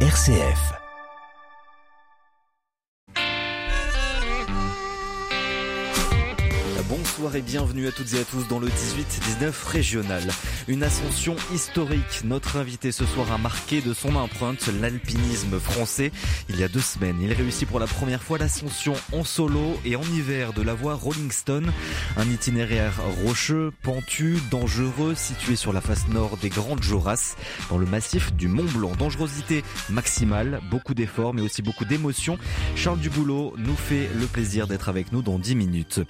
RCF. Bonsoir et bienvenue à toutes et à tous dans le 18-19 régional. Une ascension historique. Notre invité ce soir a marqué de son empreinte l'alpinisme français. Il y a deux semaines, il réussit pour la première fois l'ascension en solo et en hiver de la voie Rolling Stone. Un itinéraire rocheux, pentu, dangereux, situé sur la face nord des Grandes Jorasses, dans le massif du Mont Blanc. Dangerosité maximale, beaucoup d'efforts mais aussi beaucoup d'émotions. Charles Duboulot nous fait le plaisir d'être avec nous dans 10 minutes.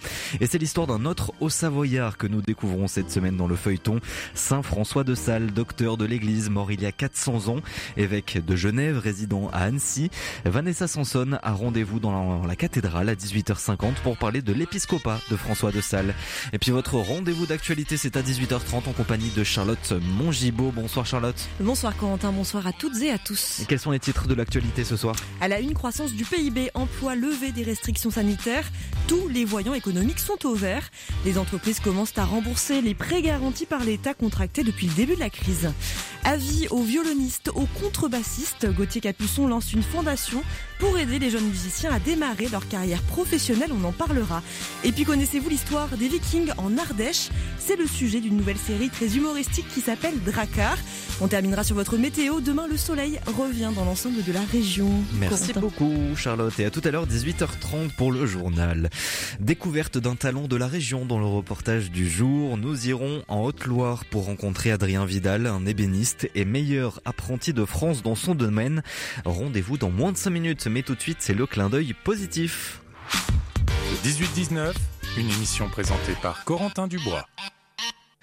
Et c'est l'histoire d'un autre haut savoyard que nous découvrons cette semaine dans le feuilleton. Saint François de Sales, docteur de l'église, mort il y a 400 ans, évêque de Genève, résident à Annecy. Vanessa Sanson a rendez-vous dans la cathédrale à 18h50 pour parler de l'épiscopat de François de Sales. Et puis votre rendez-vous d'actualité, c'est à 18h30 en compagnie de Charlotte Mongibaud. Bonsoir Charlotte. Bonsoir Corentin, bonsoir à toutes et à tous. Et quels sont les titres de l'actualité ce soir? À la une, croissance du PIB, emploi, levée des restrictions sanitaires. Tous les voyants économiques sont au vert. Les entreprises commencent à rembourser les prêts garantis par l'État contractés depuis le début de la crise. Avis aux violonistes, aux contrebassistes, Gauthier Capuçon lance une fondation pour aider les jeunes musiciens à démarrer leur carrière professionnelle, on en parlera. Et puis connaissez-vous l'histoire des vikings en Ardèche? C'est le sujet d'une nouvelle série très humoristique qui s'appelle Drakkar. On terminera sur votre météo. Demain, le soleil revient dans l'ensemble de la région. Merci beaucoup Charlotte et à tout à l'heure 18h30 pour le journal. Découverte d'un talent de la région dans le reportage du jour. Nous irons en Haute-Loire pour rencontrer Adrien Vidal, un ébéniste et meilleur apprenti de France dans son domaine. Rendez-vous dans moins de 5 minutes, mais tout de suite c'est le clin d'œil positif. 18-19, une émission présentée par Corentin Dubois.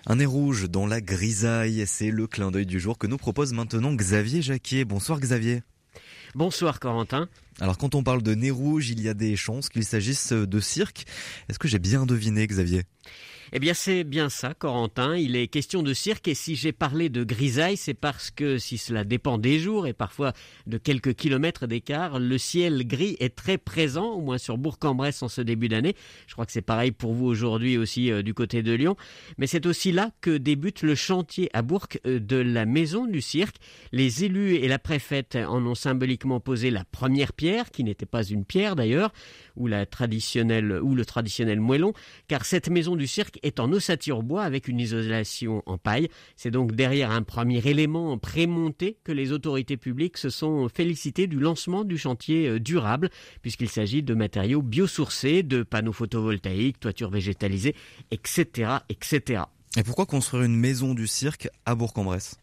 Un nez rouge dans la grisaille, c'est le clin d'œil du jour que nous propose maintenant Xavier Jacquier. Bonsoir Xavier. Bonsoir Corentin. Alors quand on parle de nez rouge, il y a des chances qu'il s'agisse de cirque. Est-ce que j'ai bien deviné Xavier? Eh bien, c'est bien ça, Corentin. Il est question de cirque et si j'ai parlé de grisaille, c'est parce que si cela dépend des jours et parfois de quelques kilomètres d'écart, le ciel gris est très présent, au moins sur Bourg-en-Bresse en ce début d'année. Je crois que c'est pareil pour vous aujourd'hui aussi euh, du côté de Lyon. Mais c'est aussi là que débute le chantier à Bourg euh, de la maison du cirque. Les élus et la préfète en ont symboliquement posé la première pierre, qui n'était pas une pierre d'ailleurs, ou la traditionnelle, ou le traditionnel moellon, car cette maison du cirque est en ossature bois avec une isolation en paille. C'est donc derrière un premier élément prémonté que les autorités publiques se sont félicitées du lancement du chantier euh, durable, puisqu'il s'agit de matériaux biosourcés, de panneaux photovoltaïques, toitures végétalisées, etc., etc. Et pourquoi construire une maison du cirque à Bourg-en-Bresse?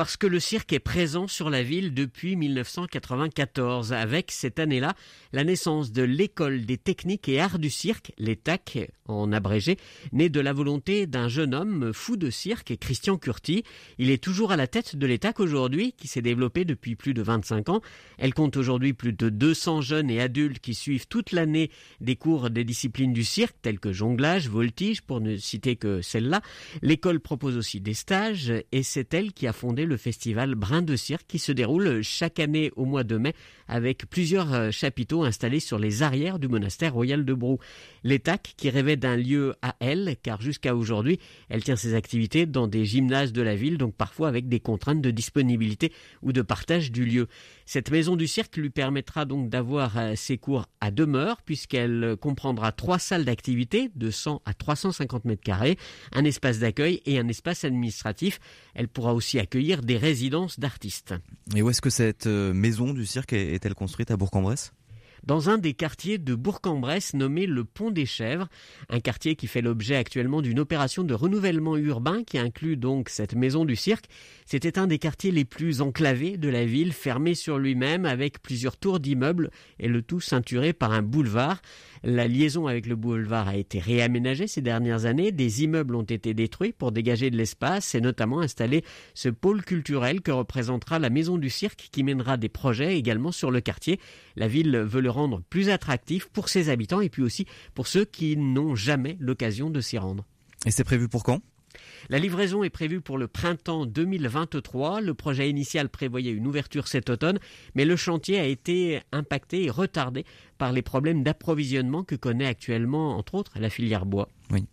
Parce que le cirque est présent sur la ville depuis 1994, avec cette année-là la naissance de l'école des techniques et arts du cirque, l'ETAC en abrégé, né de la volonté d'un jeune homme fou de cirque, Christian Curti. Il est toujours à la tête de l'ETAC aujourd'hui, qui s'est développé depuis plus de 25 ans. Elle compte aujourd'hui plus de 200 jeunes et adultes qui suivent toute l'année des cours des disciplines du cirque, tels que jonglage, voltige, pour ne citer que celle-là. L'école propose aussi des stages, et c'est elle qui a fondé le festival Brin de Cirque qui se déroule chaque année au mois de mai avec plusieurs euh, chapiteaux installés sur les arrières du monastère royal de Brou. L'ETAC qui rêvait d'un lieu à elle car jusqu'à aujourd'hui elle tient ses activités dans des gymnases de la ville donc parfois avec des contraintes de disponibilité ou de partage du lieu. Cette maison du cirque lui permettra donc d'avoir euh, ses cours à demeure puisqu'elle comprendra trois salles d'activité de 100 à 350 mètres carrés, un espace d'accueil et un espace administratif. Elle pourra aussi accueillir des résidences d'artistes. Et où est-ce que cette euh, maison du cirque est-elle construite? À Bourg-en-Bresse? Dans un des quartiers de Bourg-en-Bresse nommé le Pont des Chèvres, un quartier qui fait l'objet actuellement d'une opération de renouvellement urbain qui inclut donc cette maison du cirque. C'était un des quartiers les plus enclavés de la ville, fermé sur lui-même avec plusieurs tours d'immeubles et le tout ceinturé par un boulevard. La liaison avec le boulevard a été réaménagée ces dernières années, des immeubles ont été détruits pour dégager de l'espace et notamment installer ce pôle culturel que représentera la maison du cirque qui mènera des projets également sur le quartier. La ville veut le rendre plus attractif pour ses habitants et puis aussi pour ceux qui n'ont jamais l'occasion de s'y rendre. Et c'est prévu pour quand? La livraison est prévue pour le printemps 2023. Le projet initial prévoyait une ouverture cet automne, mais le chantier a été impacté et retardé par les problèmes d'approvisionnement que connaît actuellement, entre autres, la filière bois. Oui.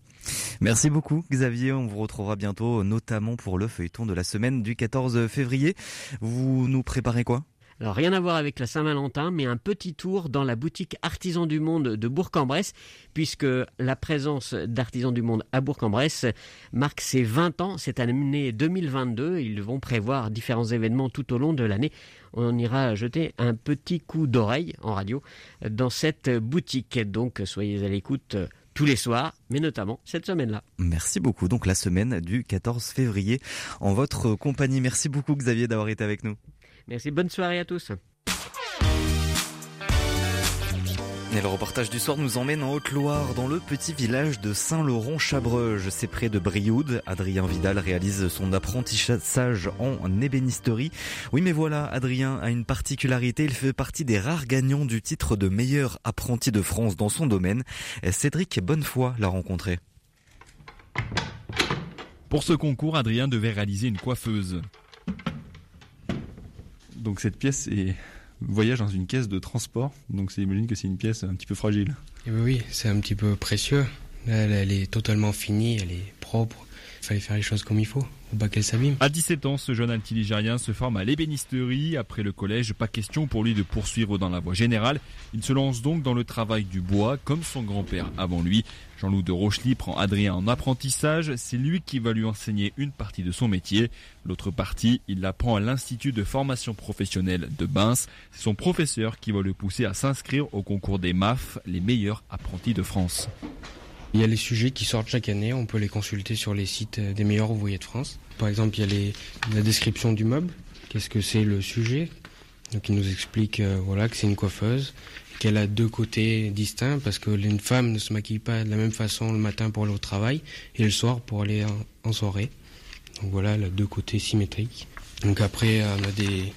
Merci beaucoup Xavier, on vous retrouvera bientôt notamment pour le feuilleton de la semaine du 14 février. Vous nous préparez quoi? Alors rien à voir avec la Saint-Valentin, mais un petit tour dans la boutique Artisans du Monde de Bourg-en-Bresse, puisque la présence d'Artisans du Monde à Bourg-en-Bresse marque ses 20 ans cette année 2022. Ils vont prévoir différents événements tout au long de l'année. On ira jeter un petit coup d'oreille en radio dans cette boutique. Donc soyez à l'écoute tous les soirs, mais notamment cette semaine-là. Merci beaucoup. Donc la semaine du 14 février en votre compagnie. Merci beaucoup Xavier d'avoir été avec nous. Merci, bonne soirée à tous. Et le reportage du soir nous emmène en Haute-Loire, dans le petit village de Saint-Laurent-Chabreuge. C'est près de Brioude. Adrien Vidal réalise son apprentissage en ébénisterie. Oui, mais voilà, Adrien a une particularité. Il fait partie des rares gagnants du titre de meilleur apprenti de France dans son domaine. Cédric Bonnefoy l'a rencontré. Pour ce concours, Adrien devait réaliser une coiffeuse. Donc cette pièce voyage dans une caisse de transport. Donc c'est imagine que c'est une pièce un petit peu fragile. Et eh oui, c'est un petit peu précieux. elle, elle est totalement finie, elle est propre. Il fallait faire les choses comme il faut, ou pas qu'elle s'abîme. À 17 ans, ce jeune antilligérien se forme à l'ébénisterie. Après le collège, pas question pour lui de poursuivre dans la voie générale. Il se lance donc dans le travail du bois, comme son grand-père avant lui. Jean-Loup de Rochely prend Adrien en apprentissage. C'est lui qui va lui enseigner une partie de son métier. L'autre partie, il l'apprend à l'Institut de formation professionnelle de Bains. C'est son professeur qui va le pousser à s'inscrire au concours des MAF, les meilleurs apprentis de France. Il y a les sujets qui sortent chaque année, on peut les consulter sur les sites des meilleurs ouvriers de France. Par exemple, il y a la description du meuble, qu'est-ce que c'est le sujet? Donc il nous explique euh, voilà que c'est une coiffeuse, qu'elle a deux côtés distincts parce que une femme ne se maquille pas de la même façon le matin pour aller au travail et le soir pour aller en, soirée. Donc voilà, elle a deux côtés symétriques. Donc après, on a des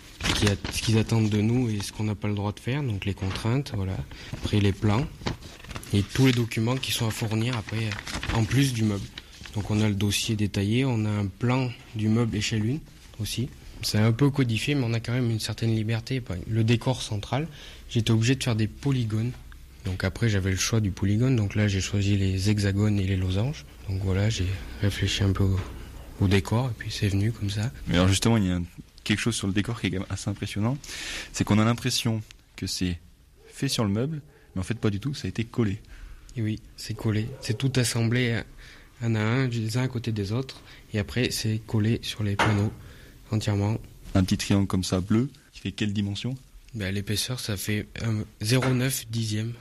ce qu'ils attendent de nous et ce qu'on n'a pas le droit de faire, donc les contraintes, voilà. Après les plans et tous les documents qui sont à fournir après en plus du meuble. Donc on a le dossier détaillé, on a un plan du meuble échelle 1 aussi. C'est un peu codifié, mais on a quand même une certaine liberté. Le décor central, j'étais obligé de faire des polygones. Donc après, j'avais le choix du polygone. Donc là, j'ai choisi les hexagones et les losanges. Donc voilà, j'ai réfléchi un peu au, décor, et puis c'est venu comme ça. Mais alors justement, il y a quelque chose sur le décor qui est assez impressionnant. C'est qu'on a l'impression que c'est fait sur le meuble, mais en fait pas du tout, ça a été collé. Et oui, c'est collé. C'est tout assemblé un à un, les uns à côté des autres. Et après, c'est collé sur les panneaux entièrement. Un petit triangle comme ça, bleu, qui fait quelle dimension? Ben, L'épaisseur, ça fait 0,9 dixième.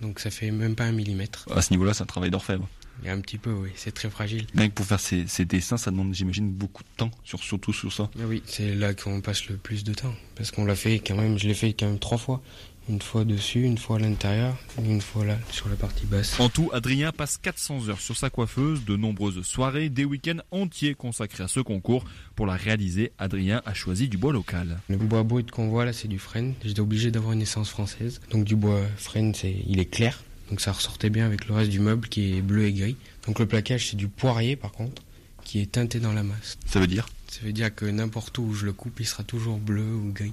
Donc ça fait même pas un millimètre. À ce niveau-là, c'est un travail d'orfèvre. Un petit peu, oui. C'est très fragile. Même pour faire ces, dessins, ça demande, j'imagine, beaucoup de temps, sur, surtout sur ça. Ah oui, c'est là qu'on passe le plus de temps. Parce qu'on l'a fait quand même, je l'ai fait quand même trois fois. Une fois dessus, une fois à l'intérieur, une fois là, sur la partie basse. En tout, Adrien passe 400 heures sur sa coiffeuse, de nombreuses soirées, des week-ends entiers consacrés à ce concours. Pour la réaliser, Adrien a choisi du bois local. Le bois brut qu'on voit là, c'est du frêne. J'étais obligé d'avoir une essence française. Donc du bois frêne, c'est, il est clair. Donc ça ressortait bien avec le reste du meuble qui est bleu et gris. Donc le plaquage, c'est du poirier par contre, qui est teinté dans la masse. Ça veut dire? Ça veut dire que n'importe où je le coupe, il sera toujours bleu ou gris.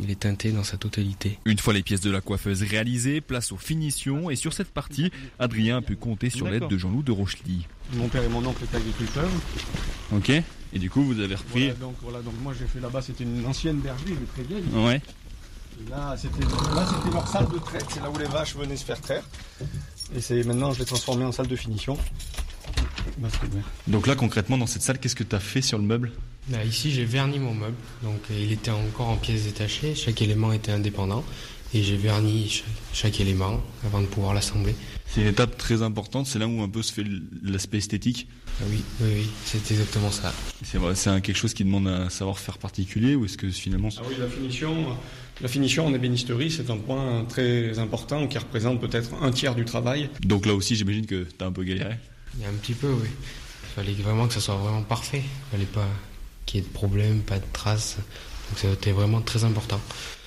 Il est teinté dans sa totalité. Une fois les pièces de la coiffeuse réalisées, place aux finitions. Et sur cette partie, Adrien a pu compter sur l'aide de Jean-Loup de Rochely. Mon père et mon oncle étaient agriculteurs. Ok. Et du coup, vous avez repris. donc, voilà, donc moi j'ai fait là-bas, c'était une ancienne bergerie, mais très vieille. Ouais. là, c'était leur salle de traite, c'est là où les vaches venaient se faire traire. Et c'est maintenant, je l'ai transformé en salle de finition. Donc là, concrètement, dans cette salle, qu'est-ce que tu as fait sur le meuble? Bah, Ici, j'ai verni mon meuble. Donc, euh, il était encore en pièces détachées. Chaque élément était indépendant. Et j'ai verni chaque, élément avant de pouvoir l'assembler. C'est une étape très importante. C'est là où un peu se fait l'aspect esthétique. Ah oui, oui, oui, c'est exactement ça. C'est c'est quelque chose qui demande un savoir-faire particulier ou est-ce que finalement Ah oui, la finition, la finition en ébénisterie, c'est un point très important qui représente peut-être un tiers du travail. Donc là aussi, j'imagine que tu as un peu galéré. Il y a un petit peu, oui. Il fallait vraiment que ça soit vraiment parfait. Il fallait pas qu'il y ait de problème, pas de traces. Donc c'était vraiment très important.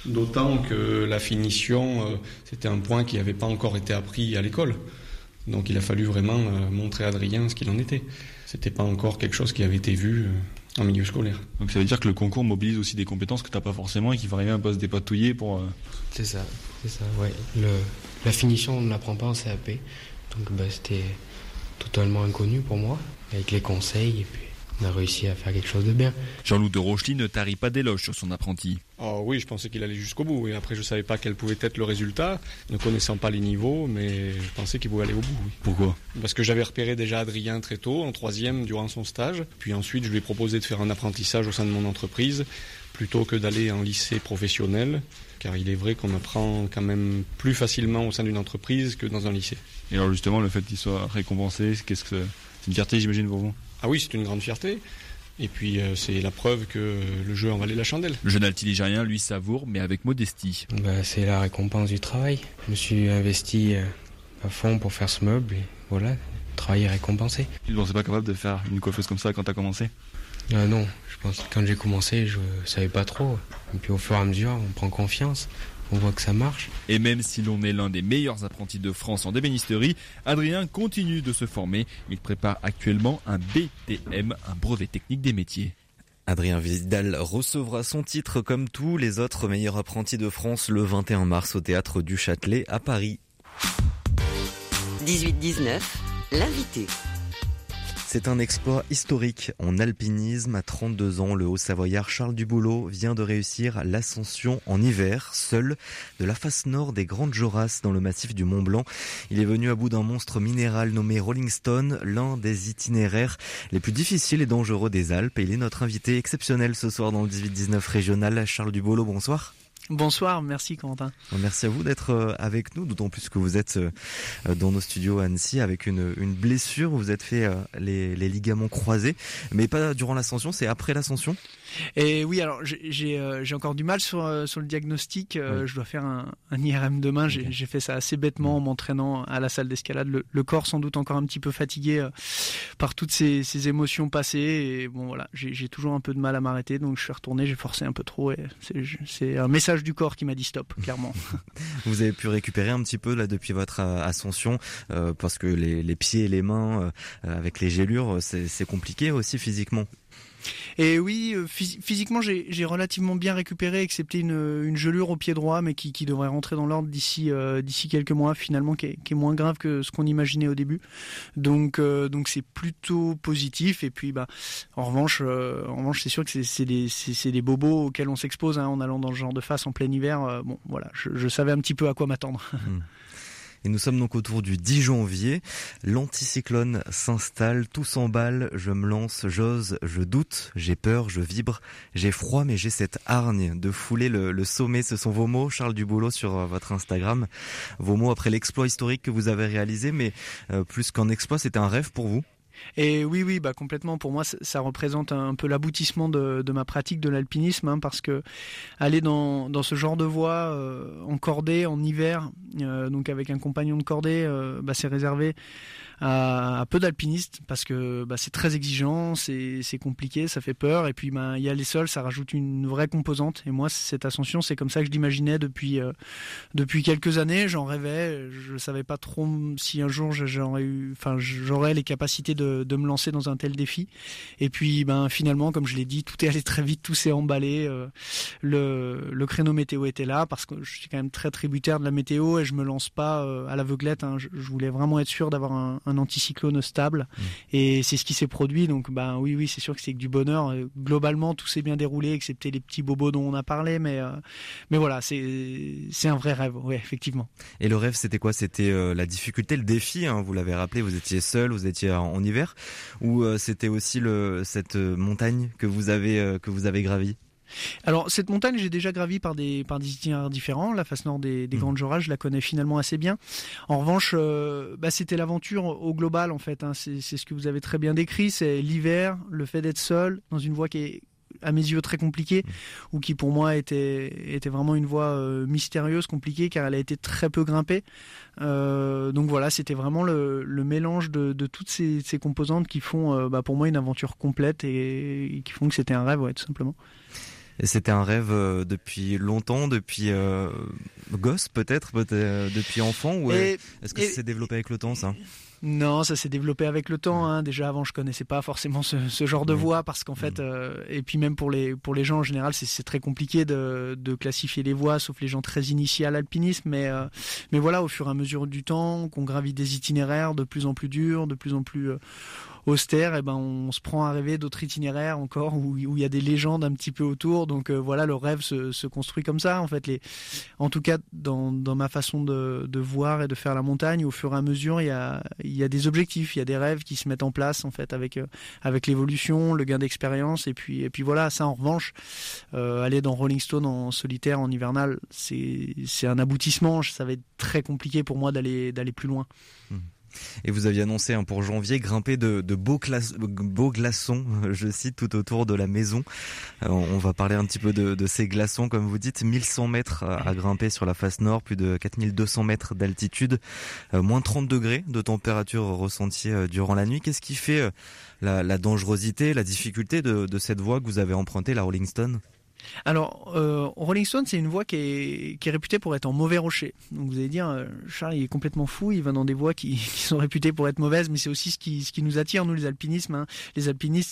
D'autant que la finition, euh, c'était un point qui n'avait pas encore été appris à l'école. Donc il a fallu vraiment euh, montrer à Adrien ce qu'il en était. C'était pas encore quelque chose qui avait été vu euh, en milieu scolaire. Donc ça veut dire que le concours mobilise aussi des compétences que tu n'as pas forcément et qu'il va arriver un peu à se dépatouiller pour. C'est ça, c'est ça, ouais. la finition, on ne l'apprend pas en CAP. Donc bah, c'était totalement inconnu pour moi, avec les conseils et puis on a réussi à faire quelque chose de bien. Jean-Loup de Rochely ne tarit pas d'éloges sur son apprenti. Oh oui, je pensais qu'il allait jusqu'au bout. Et après, je savais pas quel pouvait être le résultat, ne connaissant pas les niveaux, mais je pensais qu'il pouvait aller au bout. Oui. Pourquoi? Parce que j'avais repéré déjà Adrien très tôt, en troisième, durant son stage. Puis ensuite, je lui ai proposé de faire un apprentissage au sein de mon entreprise, plutôt que d'aller en lycée professionnel, car il est vrai qu'on apprend quand même plus facilement au sein d'une entreprise que dans un lycée. Et alors justement, le fait qu'il soit récompensé, qu'est-ce que c'est une fierté, j'imagine, pour vous? Ah oui, c'est une grande fierté. Et puis euh, c'est la preuve que le jeu en valait la chandelle. Le jeune altiligérien, lui, savoure, mais avec modestie. Bah, c'est la récompense du travail. Je me suis investi euh, à fond pour faire ce meuble et voilà, le travail est récompensé. Tu ne pensais pas capable de faire une coiffeuse comme ça quand tu as commencé? Ah non, pense que quand j'ai commencé, je savais pas trop. Et puis au fur et à mesure, on prend confiance. On voit que ça marche. Et même si l'on est l'un des meilleurs apprentis de France en débénisterie, Adrien continue de se former. Il prépare actuellement un BTM, un brevet technique des métiers. Adrien Vidal recevra son titre comme tous les autres meilleurs apprentis de France le 21 mars au théâtre du Châtelet à Paris. 18-19, l'invité. C'est un exploit historique en alpinisme. À 32 ans, le haut-savoyard Charles Duboulot vient de réussir l'ascension en hiver, seul, de la face nord des Grandes Jorasses dans le massif du Mont Blanc. Il est venu à bout d'un monstre minéral nommé Rolling Stone, l'un des itinéraires les plus difficiles et dangereux des Alpes. Et il est notre invité exceptionnel ce soir dans le 18-19 régional. Charles Duboulot, bonsoir. Bonsoir, merci Quentin. Merci à vous d'être euh, avec nous, d'autant plus que vous êtes euh, dans nos studios à Annecy avec une, blessure. Vous êtes fait euh, les, les, ligaments croisés, mais pas durant l'ascension, c'est après l'ascension? Et oui, alors j'ai encore du mal sur, sur le diagnostic. Oui. Je dois faire un, un IRM demain. J'ai okay. fait ça assez bêtement en m'entraînant à la salle d'escalade. Le, le, corps sans doute encore un petit peu fatigué par toutes ces, ces émotions passées. Et bon voilà, j'ai toujours un peu de mal à m'arrêter, donc je suis retourné, j'ai forcé un peu trop. Et c'est un message du corps qui m'a dit stop, clairement. Vous avez pu récupérer un petit peu là depuis votre ascension, euh, parce que les, les, pieds et les mains euh, avec les gélures, c'est compliqué aussi physiquement. Et oui, euh, physiquement, j'ai relativement bien récupéré, excepté une, une, gelure au pied droit, mais qui, qui devrait rentrer dans l'ordre d'ici euh, d'ici quelques mois, finalement, qui est, qui est, moins grave que ce qu'on imaginait au début. Donc euh, donc c'est plutôt positif. Et puis bah en revanche, euh, en revanche, c'est sûr que c'est des c'est des bobos auxquels on s'expose hein, en allant dans ce genre de face en plein hiver. bon, voilà, je, je, savais un petit peu à quoi m'attendre. Mmh. Et nous sommes donc autour du 10 janvier. L'anticyclone s'installe, tout s'emballe, je me lance, j'ose, je doute, j'ai peur, je vibre, j'ai froid, mais j'ai cette hargne de fouler le, sommet. Ce sont vos mots, Charles Duboulot, sur euh, votre Instagram. Vos mots après l'exploit historique que vous avez réalisé, mais euh, plus qu'un exploit, c'était un rêve pour vous? Et oui, oui, bah complètement. Pour moi, ça représente un peu l'aboutissement de, ma pratique de l'alpinisme, hein, parce que aller dans, dans ce genre de voie euh, en cordée, en hiver, euh, donc avec un compagnon de cordée, euh, bah, c'est réservé à, à peu d'alpinistes parce que bah, c'est très exigeant, c'est compliqué, ça fait peur. Et puis bah, il y a les sols, ça rajoute une vraie composante. Et moi, cette ascension, c'est comme ça que je l'imaginais depuis depuis quelques années. J'en rêvais, je savais pas trop si un jour j'aurais eu, enfin j'aurais les capacités de, de, me lancer dans un tel défi. Et puis ben finalement, comme je l'ai dit, tout est allé très vite, tout s'est emballé. le, le créneau météo était là parce que je suis quand même très tributaire de la météo et je me lance pas à l'aveuglette. Hein. Je, voulais vraiment être sûr d'avoir un, un, anticyclone stable mmh. et c'est ce qui s'est produit. Donc ben oui, oui, c'est sûr que c'est que du bonheur. Globalement, tout s'est bien déroulé, excepté les petits bobos dont on a parlé, mais euh, mais voilà, c'est c'est un vrai rêve, oui, effectivement. Et le rêve, c'était quoi? C'était euh, la difficulté, le défi. Hein, vous l'avez rappelé, vous étiez seul, vous étiez en, en hiver, ou euh, c'était aussi le cette montagne que vous avez que vous avez gravie? Alors cette montagne, j'ai déjà gravi par des par des itinéraires différents. La face nord des, des mmh. Grandes Jorasses, je la connais finalement assez bien. En revanche, euh, bah, c'était l'aventure au global en fait. Hein. C'est ce que vous avez très bien décrit. C'est l'hiver, le fait d'être seul dans une voie qui est à mes yeux très compliquée mmh. ou qui pour moi était était vraiment une voie euh, mystérieuse compliquée car elle a été très peu grimpée euh, donc voilà c'était vraiment le, le mélange de, de, toutes ces, ces composantes qui font bah, pour moi une aventure complète et, et qui font que c'était un rêve ouais, tout simplement et c'était un rêve euh, depuis longtemps, depuis euh, gosse peut-être, peut depuis enfant, ou est-ce que ça s'est développé avec le temps ça? Non, ça s'est développé avec le temps. Hein. Déjà avant, je connaissais pas forcément ce, ce genre de voix parce qu'en fait, euh, et puis même pour les pour les gens en général, c'est très compliqué de, de, classifier les voies, sauf les gens très initiés à l'alpinisme. Mais euh, mais voilà, au fur et à mesure du temps, qu'on gravit des itinéraires de plus en plus durs, de plus en plus euh, austère, et eh ben on se prend à rêver d'autres itinéraires encore où il y a des légendes un petit peu autour. Donc voilà, le rêve se, construit comme ça. En fait, les, en tout cas dans, ma façon de, voir et de faire la montagne, au fur et à mesure, il y a, y a des objectifs, il y a des rêves qui se mettent en place en fait avec avec l'évolution, le gain d'expérience, et puis et puis voilà. Ça en revanche, aller dans Rolling Stone en solitaire en hivernal, c'est c'est un aboutissement. Ça va être très compliqué pour moi d'aller d'aller plus loin. Mmh. Et vous aviez annoncé hein, pour janvier grimper de, beaux, glaçons, je cite, tout autour de la maison. Euh, on va parler un petit peu de, ces glaçons, comme vous dites, 1100 mètres à, grimper sur la face nord, plus de 4200 mètres d'altitude, euh, moins 30 degrés de température ressentie euh, durant la nuit. Qu'est-ce qui fait la, dangerosité, la difficulté de, de cette voie que vous avez empruntée, la Rolling Stone? Alors, euh, Rolling Stone, c'est une voie qui est, réputée pour être en mauvais rocher. Donc vous allez dire, euh, Charles, il est complètement fou, il va dans des voies qui, sont réputées pour être mauvaises, mais c'est aussi ce qui, nous attire, nous, les alpinismes. Hein. Les alpinistes,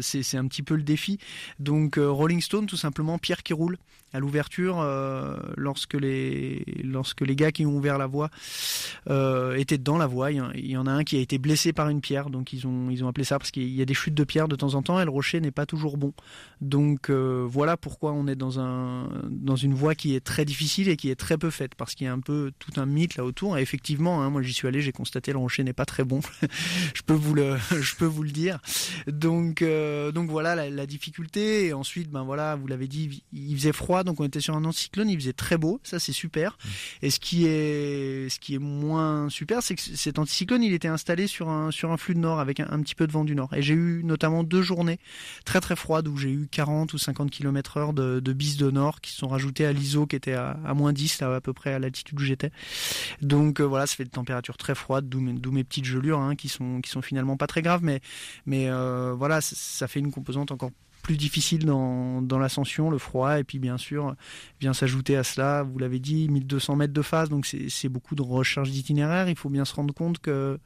c'est, c'est, un petit peu le défi. Donc, euh, Rolling Stone, tout simplement, pierre qui roule à l'ouverture, euh, lorsque, les, lorsque les gars qui ont ouvert la voie euh, étaient dans la voie. Il y en a un qui a été blessé par une pierre, donc ils ont, ils ont appelé ça parce qu'il y a des chutes de pierre de temps en temps et le rocher n'est pas toujours bon. Donc voilà pourquoi on est dans, un, dans une voie qui est très difficile et qui est très peu faite, parce qu'il y a un peu tout un mythe là autour. Et effectivement, hein, moi j'y suis allé, j'ai constaté le rocher n'est pas très bon. je peux vous le, je peux vous le dire. Donc, euh, donc voilà la, la, difficulté. Et ensuite, ben voilà, vous l'avez dit, il faisait froid, donc on était sur un anticyclone, il faisait très beau, ça c'est super. Mmh. Et ce qui est, ce qui est moins super, c'est que cet anticyclone, il était installé sur un, sur un flux de nord avec un, un petit peu de vent du nord. Et j'ai eu notamment deux journées très très froides où j'ai eu 40 ou 50 km heure de de, bis de nord qui sont rajoutés à l'ISO qui était à, moins 10 là, à peu près à l'altitude où j'étais. Donc euh, voilà, ça fait des températures très froides, d'où mes, petites gelures hein, qui sont qui sont finalement pas très graves, mais mais euh, voilà, ça, fait une composante encore difficile dans, l'ascension, le froid, et puis bien sûr vient s'ajouter à cela, vous l'avez dit, 1200 mètres de phase, donc c'est beaucoup de recherche d'itinéraire. Il faut bien se rendre compte que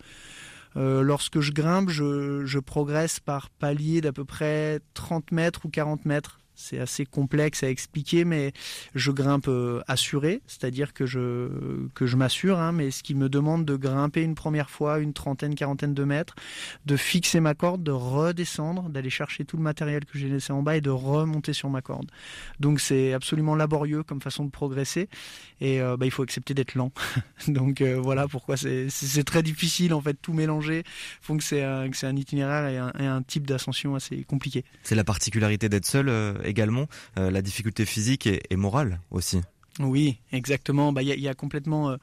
euh, lorsque je grimpe, je, je progresse par palier d'à peu près 30 mètres ou 40 mètres c'est assez complexe à expliquer, mais je grimpe euh, assuré, c'est-à-dire que je, que je m'assure, hein, mais ce qui me demande de grimper une première fois une trentaine, quarantaine de mètres, de fixer ma corde, de redescendre, d'aller chercher tout le matériel que j'ai laissé en bas et de remonter sur ma corde. Donc c'est absolument laborieux comme façon de progresser et euh, bah, il faut accepter d'être lent. Donc euh, voilà pourquoi c'est très difficile en fait, tout mélanger font que c'est un, un, itinéraire et un, et un type d'ascension assez compliqué. C'est la particularité d'être seul également euh, la difficulté physique et, morale aussi. Oui, exactement. Bah, il y, a complètement euh,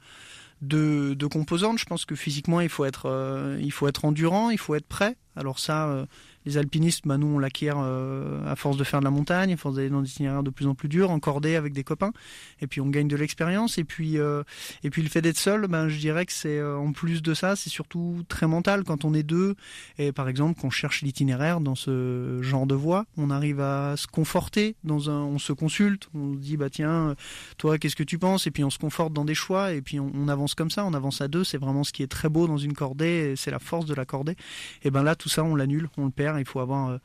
deux, composantes. Je pense que physiquement, il faut être, euh, il faut être endurant, il faut être prêt. Alors ça, les alpinistes, bah, nous, on l'acquiert euh, à force de faire de la montagne, à force d'aller dans des itinéraires de plus en plus durs, encordés avec des copains. Et puis, on gagne de l'expérience. Et puis, euh, et puis, le fait d'être seul, ben, je dirais que c'est, euh, en plus de ça, c'est surtout très mental. Quand on est deux, et par exemple, qu'on cherche l'itinéraire dans ce genre de voie, on arrive à se conforter dans un, on se consulte, on se dit, bah, tiens, toi, qu'est-ce que tu penses? Et puis, on se conforte dans des choix, et puis, on, on avance comme ça, on avance à deux. C'est vraiment ce qui est très beau dans une cordée, c'est la force de la cordée. Et ben là, tout ça, on l'annule, on le perd il faut avoir euh,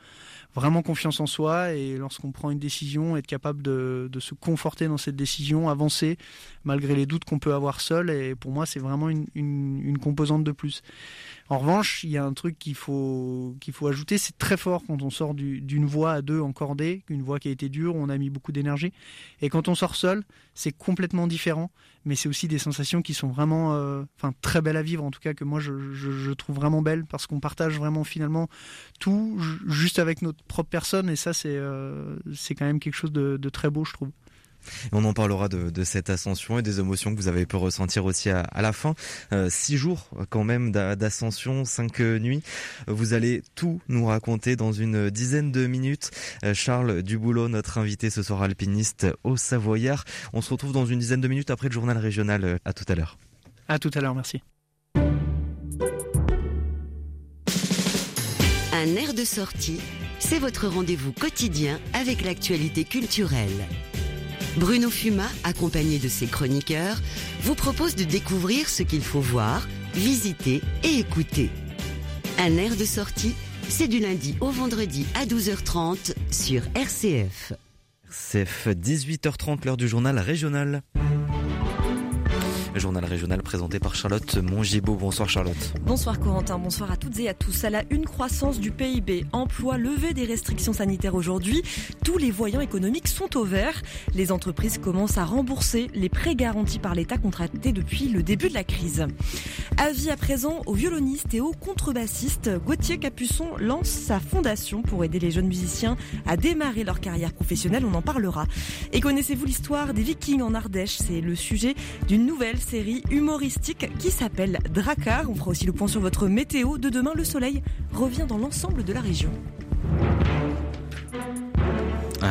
vraiment confiance en soi et lorsqu'on prend une décision, être capable de, se conforter dans cette décision, avancer malgré les doutes qu'on peut avoir seul. Et pour moi, c'est vraiment une, composante de plus. En revanche, il y a un truc qu'il faut, qu'il faut ajouter, c'est très fort quand on sort d'une voie à deux encordée, une voie qui a été dure, où on a mis beaucoup d'énergie. Et quand on sort seul, c'est complètement différent, mais c'est aussi des sensations qui sont vraiment euh, enfin, très belles à vivre, en tout cas que moi je, je trouve vraiment belles, parce qu'on partage vraiment finalement tout juste avec notre propre personne, et ça c'est euh, c'est quand même quelque chose de, de très beau, je trouve on en parlera de, cette ascension et des émotions que vous avez pu ressentir aussi à, la fin. Euh, six jours quand même d'ascension, cinq nuits. Vous allez tout nous raconter dans une dizaine de minutes. Euh, Charles Duboulot, notre invité ce soir alpiniste au Savoyard. On se retrouve dans une dizaine de minutes après le journal régional. À tout à l'heure. À tout à l'heure, merci. Un air de sortie, c'est votre rendez-vous quotidien avec l'actualité culturelle. Bruno Fuma, accompagné de ses chroniqueurs, vous propose de découvrir ce qu'il faut voir, visiter et écouter. Un air de sortie, c'est du lundi au vendredi à 12h30 sur RCF. RCF, 18h30, l'heure du journal régional. Journal régional présenté par Charlotte Mongibaud. Bonsoir Charlotte. Bonsoir Corentin, bonsoir à toutes et à tous. À la une croissance du PIB, emploi, levée des restrictions sanitaires aujourd'hui, tous les voyants économiques sont au vert. Les entreprises commencent à rembourser les prêts garantis par l'État contractés depuis le début de la crise. Avis à présent aux violonistes et aux contrebassistes, Gauthier Capuçon lance sa fondation pour aider les jeunes musiciens à démarrer leur carrière professionnelle, on en parlera. Et connaissez-vous l'histoire des Vikings en Ardèche? C'est le sujet d'une nouvelle série humoristique qui s'appelle Dracar. On fera aussi le point sur votre météo de demain. Le soleil revient dans l'ensemble de la région.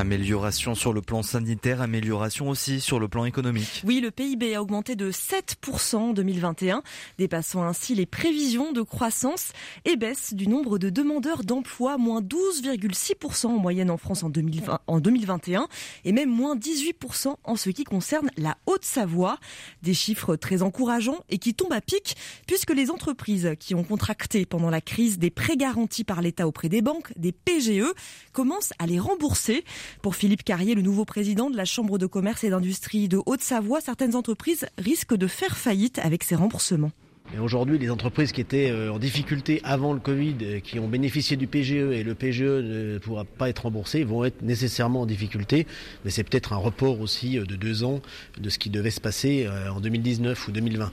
Amélioration sur le plan sanitaire, amélioration aussi sur le plan économique. Oui, le PIB a augmenté de 7% en 2021, dépassant ainsi les prévisions de croissance et baisse du nombre de demandeurs d'emploi, moins 12,6% en moyenne en France en, 2020, en 2021 et même moins 18% en ce qui concerne la Haute-Savoie. Des chiffres très encourageants et qui tombent à pic puisque les entreprises qui ont contracté pendant la crise des prêts garantis par l'État auprès des banques, des PGE, commencent à les rembourser. Pour Philippe Carrier, le nouveau président de la Chambre de commerce et d'industrie de Haute-Savoie, certaines entreprises risquent de faire faillite avec ces remboursements. Aujourd'hui, les entreprises qui étaient euh, en difficulté avant le Covid, euh, qui ont bénéficié du PGE et le PGE ne pourra pas être remboursé, vont être nécessairement en difficulté. Mais c'est peut-être un report aussi euh, de deux ans de ce qui devait se passer en 2019 ou 2020.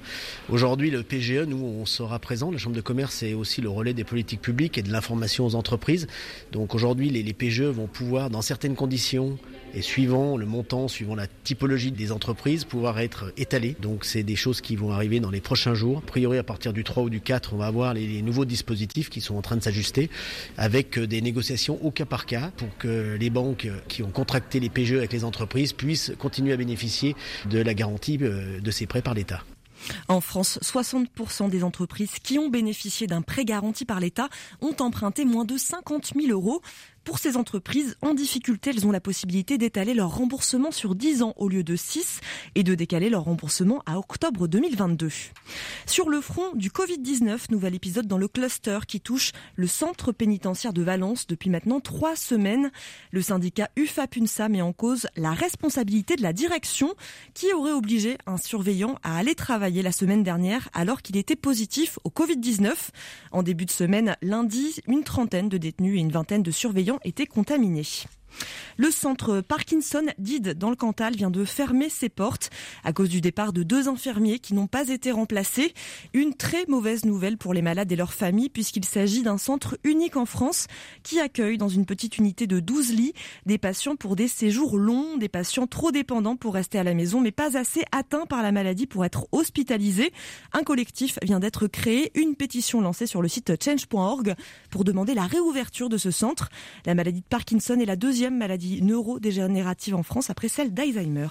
Aujourd'hui, le PGE, nous, on sera présent. La Chambre de commerce est aussi le relais des politiques publiques et de l'information aux entreprises. Donc aujourd'hui, les, PGE vont pouvoir, dans certaines conditions, et suivant le montant, suivant la typologie des entreprises, pouvoir être étalés. Donc c'est des choses qui vont arriver dans les prochains jours. Priori, à partir du 3 ou du 4, on va avoir les, nouveaux dispositifs qui sont en train de s'ajuster avec euh, des négociations au cas par cas pour que les banques qui ont contracté les PGE avec les entreprises puissent continuer à bénéficier de la garantie euh, de ces prêts par l'État. En France, 60% des entreprises qui ont bénéficié d'un prêt garanti par l'État ont emprunté moins de 50 000 euros. Pour ces entreprises en difficulté, elles ont la possibilité d'étaler leur remboursement sur 10 ans au lieu de 6 et de décaler leur remboursement à octobre 2022. Sur le front du Covid-19, nouvel épisode dans le cluster qui touche le centre pénitentiaire de Valence depuis maintenant trois semaines. Le syndicat UFA-PUNSA met en cause la responsabilité de la direction qui aurait obligé un surveillant à aller travailler la semaine dernière alors qu'il était positif au Covid-19. En début de semaine, lundi, une trentaine de détenus et une vingtaine de surveillants été contaminés. Le centre Parkinson d'Ide dans le Cantal vient de fermer ses portes à cause du départ de deux infirmiers qui n'ont pas été remplacés. Une très mauvaise nouvelle pour les malades et leurs familles puisqu'il s'agit d'un centre unique en France qui accueille dans une petite unité de 12 lits des patients pour des séjours longs, des patients trop dépendants pour rester à la maison mais pas assez atteints par la maladie pour être hospitalisés. Un collectif vient d'être créé, une pétition lancée sur le site change.org pour demander la réouverture de ce centre. La maladie de Parkinson est la deuxième maladie neurodégénérative en France après celle d'Alzheimer.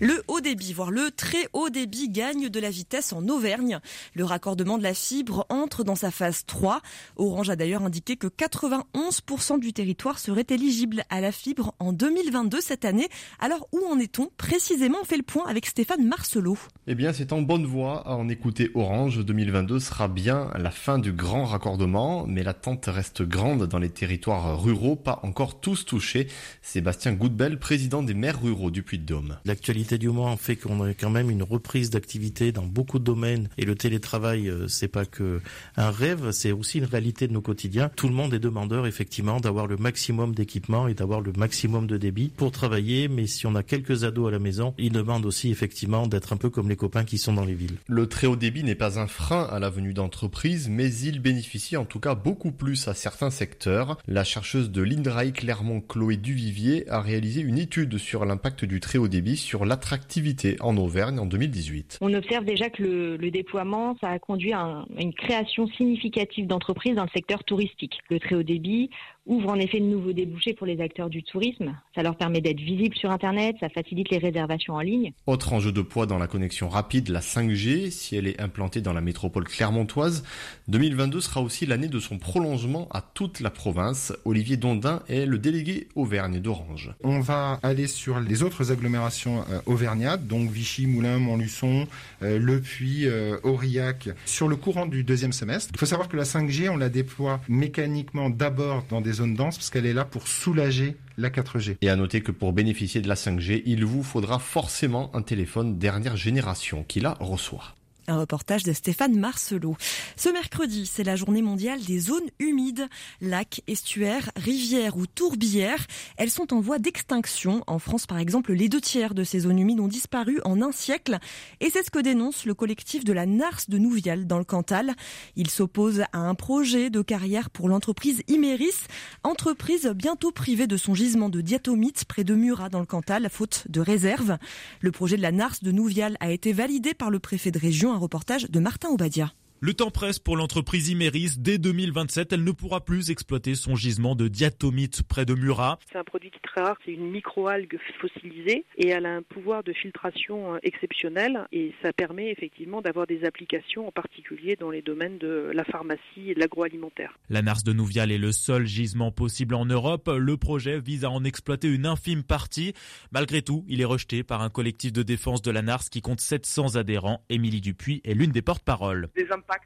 Le haut débit, voire le très haut débit, gagne de la vitesse en Auvergne. Le raccordement de la fibre entre dans sa phase 3. Orange a d'ailleurs indiqué que 91% du territoire serait éligible à la fibre en 2022 cette année. Alors où en est-on? Précisément On fait le point avec Stéphane Marcelot. Eh bien, c'est en bonne voie à en écouter Orange. 2022 sera bien la fin du grand raccordement, mais l'attente reste grande dans les territoires ruraux, pas encore tous touchés. Sébastien Goudbel, président des maires ruraux du Puy-de-Dôme. L'actualité du moment fait qu'on a quand même une reprise d'activité dans beaucoup de domaines et le télétravail euh, c'est pas que un rêve, c'est aussi une réalité de nos quotidiens. Tout le monde est demandeur effectivement d'avoir le maximum d'équipement et d'avoir le maximum de débit pour travailler, mais si on a quelques ados à la maison, ils demandent aussi effectivement d'être un peu comme les copains qui sont dans les villes. Le très haut débit n'est pas un frein à la venue d'entreprises, mais il bénéficie en tout cas beaucoup plus à certains secteurs. La chercheuse de l'INDRAE Clermont Chloé Duvivier a réalisé une étude sur l'impact du très haut débit sur la attractivité en Auvergne en 2018. On observe déjà que le, déploiement, ça a conduit à, une création significative d'entreprises dans le secteur touristique. Le très haut débit ouvre en effet de nouveaux débouchés pour les acteurs du tourisme. Ça leur permet d'être visibles sur Internet, ça facilite les réservations en ligne. Autre enjeu de poids dans la connexion rapide, la 5G, si elle est implantée dans la métropole clermontoise, 2022 sera aussi l'année de son prolongement à toute la province. Olivier Dondin est le délégué Auvergne d'Orange. On va aller sur les autres agglomérations euh, auvergnates, donc Vichy, Moulins, Montluçon, euh, Le Puy, euh, Aurillac, sur le courant du deuxième semestre. Il faut savoir que la 5G, on la déploie mécaniquement d'abord dans des zones denses parce qu'elle est là pour soulager la 4G. Et à noter que pour bénéficier de la 5G, il vous faudra forcément un téléphone dernière génération qui la reçoit. Un reportage de Stéphane Marcelot. Ce mercredi, c'est la journée mondiale des zones humides. Lacs, estuaires, rivières ou tourbières, elles sont en voie d'extinction. En France, par exemple, les deux tiers de ces zones humides ont disparu en un siècle. Et c'est ce que dénonce le collectif de la Nars de Nouvial dans le Cantal. Il s'oppose à un projet de carrière pour l'entreprise Imeris, entreprise bientôt privée de son gisement de diatomite près de Murat dans le Cantal, faute de réserve. Le projet de la Nars de Nouvial a été validé par le préfet de région un reportage de Martin Obadia. Le temps presse pour l'entreprise Imeris. Dès 2027, elle ne pourra plus exploiter son gisement de diatomite près de Murat. C'est un produit qui est très rare, c'est une microalgue fossilisée et elle a un pouvoir de filtration euh, exceptionnel et ça permet effectivement d'avoir des applications en particulier dans les domaines de la pharmacie et de l'agroalimentaire. La Nars de Nouvial est le seul gisement possible en Europe. Le projet vise à en exploiter une infime partie. Malgré tout, il est rejeté par un collectif de défense de la Nars qui compte 700 adhérents. Émilie Dupuis est l'une des porte-paroles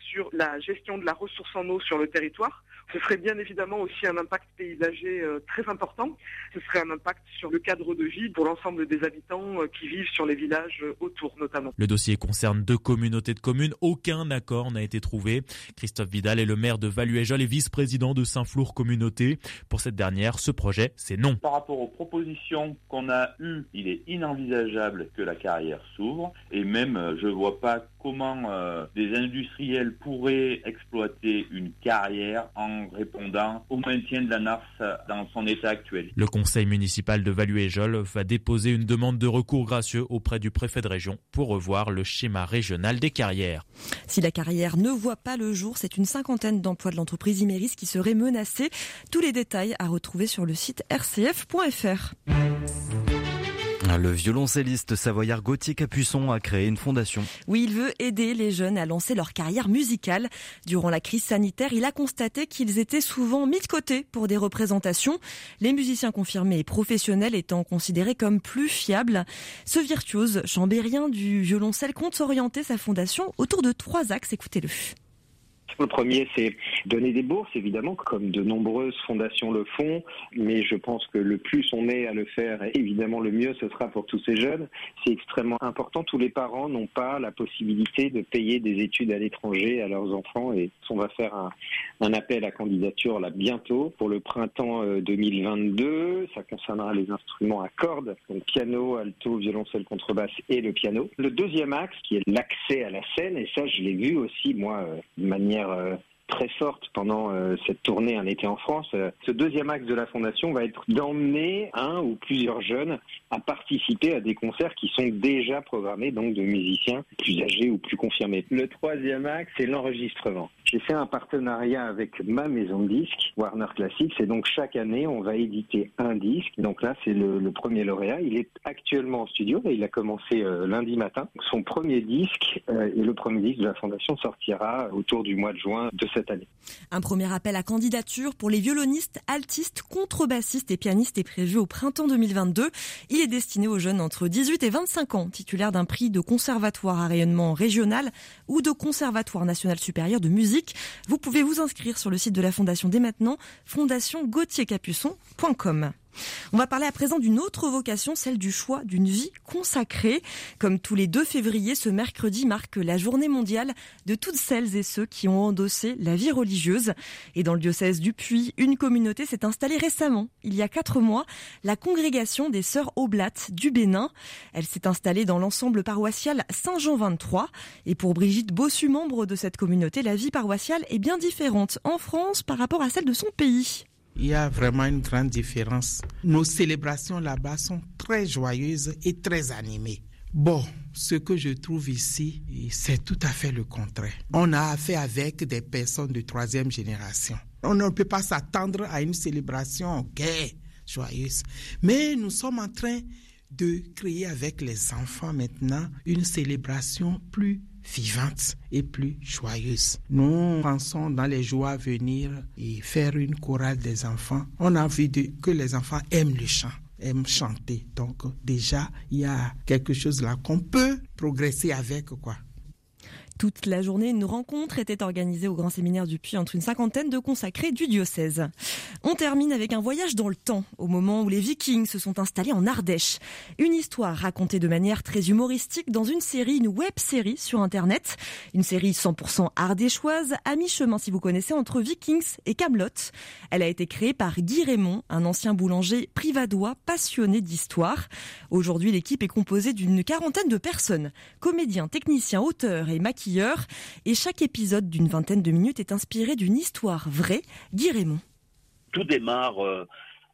sur la gestion de la ressource en eau sur le territoire. Ce serait bien évidemment aussi un impact paysager euh, très important. Ce serait un impact sur le cadre de vie pour l'ensemble des habitants euh, qui vivent sur les villages euh, autour notamment. Le dossier concerne deux communautés de communes. Aucun accord n'a été trouvé. Christophe Vidal est le maire de Valuéjol et vice-président de Saint-Flour Communauté. Pour cette dernière, ce projet, c'est non. Par rapport aux propositions qu'on a eues, il est inenvisageable que la carrière s'ouvre et même je ne vois pas comment des industriels pourraient exploiter une carrière en répondant au maintien de la NARS dans son état actuel. Le conseil municipal de Valuéjol va déposer une demande de recours gracieux auprès du préfet de région pour revoir le schéma régional des carrières. Si la carrière ne voit pas le jour, c'est une cinquantaine d'emplois de l'entreprise Imeris qui seraient menacés. Tous les détails à retrouver sur le site rcf.fr. Le violoncelliste savoyard Gauthier Capuçon a créé une fondation. Oui, il veut aider les jeunes à lancer leur carrière musicale. Durant la crise sanitaire, il a constaté qu'ils étaient souvent mis de côté pour des représentations, les musiciens confirmés et professionnels étant considérés comme plus fiables. Ce virtuose chambérien du violoncelle compte orienter sa fondation autour de trois axes. Écoutez-le. Le premier, c'est donner des bourses, évidemment, comme de nombreuses fondations le font, mais je pense que le plus on est à le faire, évidemment, le mieux ce sera pour tous ces jeunes. C'est extrêmement important. Tous les parents n'ont pas la possibilité de payer des études à l'étranger à leurs enfants et on va faire un, appel à candidature là bientôt pour le printemps 2022. Euh, Ça concernera les instruments à cordes, donc piano, alto, violoncelle, contrebasse et le piano. Le deuxième axe qui est l'accès à la scène, et ça je l'ai vu aussi moi euh, de manière euh, très forte pendant euh, cette tournée Un été en France. Euh, ce deuxième axe de la fondation va être d'emmener un ou plusieurs jeunes à participer à des concerts qui sont déjà programmés, donc de musiciens plus âgés ou plus confirmés. Le troisième axe, c'est l'enregistrement. J'ai fait un partenariat avec ma maison de disques, Warner Classics, et donc chaque année, on va éditer un disque. Donc là, c'est le, le, premier lauréat. Il est actuellement en studio et il a commencé euh, lundi matin. Son premier disque et le premier disque de la fondation sortira autour du mois de juin de cette Un premier appel à candidature pour les violonistes, altistes, contrebassistes et pianistes est prévu au printemps 2022. Il est destiné aux jeunes entre 18 et 25 ans, titulaires d'un prix de conservatoire à rayonnement régional ou de conservatoire national supérieur de musique vous pouvez vous inscrire sur le site de la Fondation dès maintenant, fondationgautiercapuçon.com. On va parler à présent d'une autre vocation, celle du choix d'une vie consacrée. Comme tous les 2 février, ce mercredi marque la journée mondiale de toutes celles et ceux qui ont endossé la vie religieuse. Et dans le diocèse du Puy, une communauté s'est installée récemment, il y a quatre mois, la congrégation des Sœurs Oblates du Bénin. Elle s'est installée dans l'ensemble paroissial Saint-Jean 23. Et pour Brigitte Bossu, membre de cette communauté, la vie paroissiale est bien différente en France par rapport à celle de son pays il y a vraiment une grande différence. Nos célébrations là-bas sont très joyeuses et très animées. Bon, ce que je trouve ici, c'est tout à fait le contraire. On a affaire avec des personnes de troisième génération. On ne peut pas s'attendre à une célébration gaie, joyeuse. Mais nous sommes en train de créer avec les enfants maintenant une célébration plus vivante et plus joyeuse. Nous pensons dans les jours à venir et faire une chorale des enfants. On a envie que les enfants aiment le chant aiment chanter. Donc déjà, il y a quelque chose là qu'on peut progresser avec quoi. Toute la journée, une rencontre était organisée au Grand Séminaire du Puy entre une cinquantaine de consacrés du diocèse. On termine avec un voyage dans le temps, au moment où les Vikings se sont installés en Ardèche. Une histoire racontée de manière très humoristique dans une série, une web série sur Internet. Une série 100% ardéchoise, à mi-chemin si vous connaissez entre Vikings et Camelot. Elle a été créée par Guy Raymond, un ancien boulanger privadois passionné d'histoire. Aujourd'hui, l'équipe est composée d'une quarantaine de personnes, comédiens, techniciens, auteurs et maquilleurs et chaque épisode d'une vingtaine de minutes est inspiré d'une histoire vraie. Guy Raymond. Tout démarre euh,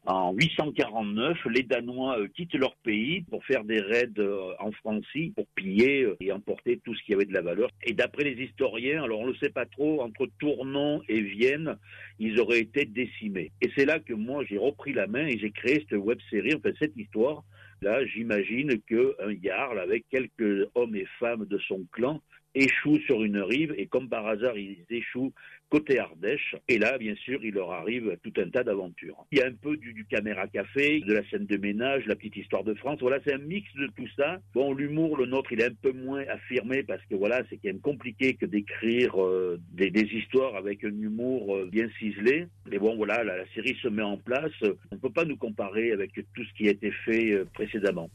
en 849. Les Danois euh, quittent leur pays pour faire des raids euh, en Francie, pour piller et emporter tout ce qui avait de la valeur. Et d'après les historiens, alors on ne le sait pas trop, entre Tournon et Vienne, ils auraient été décimés. Et c'est là que moi j'ai repris la main et j'ai créé cette web série, enfin cette histoire. Là, j'imagine qu'un Jarl, avec quelques hommes et femmes de son clan, échouent sur une rive et comme par hasard ils échouent côté Ardèche et là bien sûr il leur arrive tout un tas d'aventures. Il y a un peu du, caméra café, de la scène de ménage, la petite histoire de France. Voilà, c'est un mix de tout ça. Bon, l'humour, le nôtre, il est un peu moins affirmé parce que voilà, c'est quand même compliqué que d'écrire euh, des, histoires avec un humour euh, bien ciselé. Mais bon, voilà, la, série se met en place. On ne peut pas nous comparer avec tout ce qui a été fait euh, précédemment.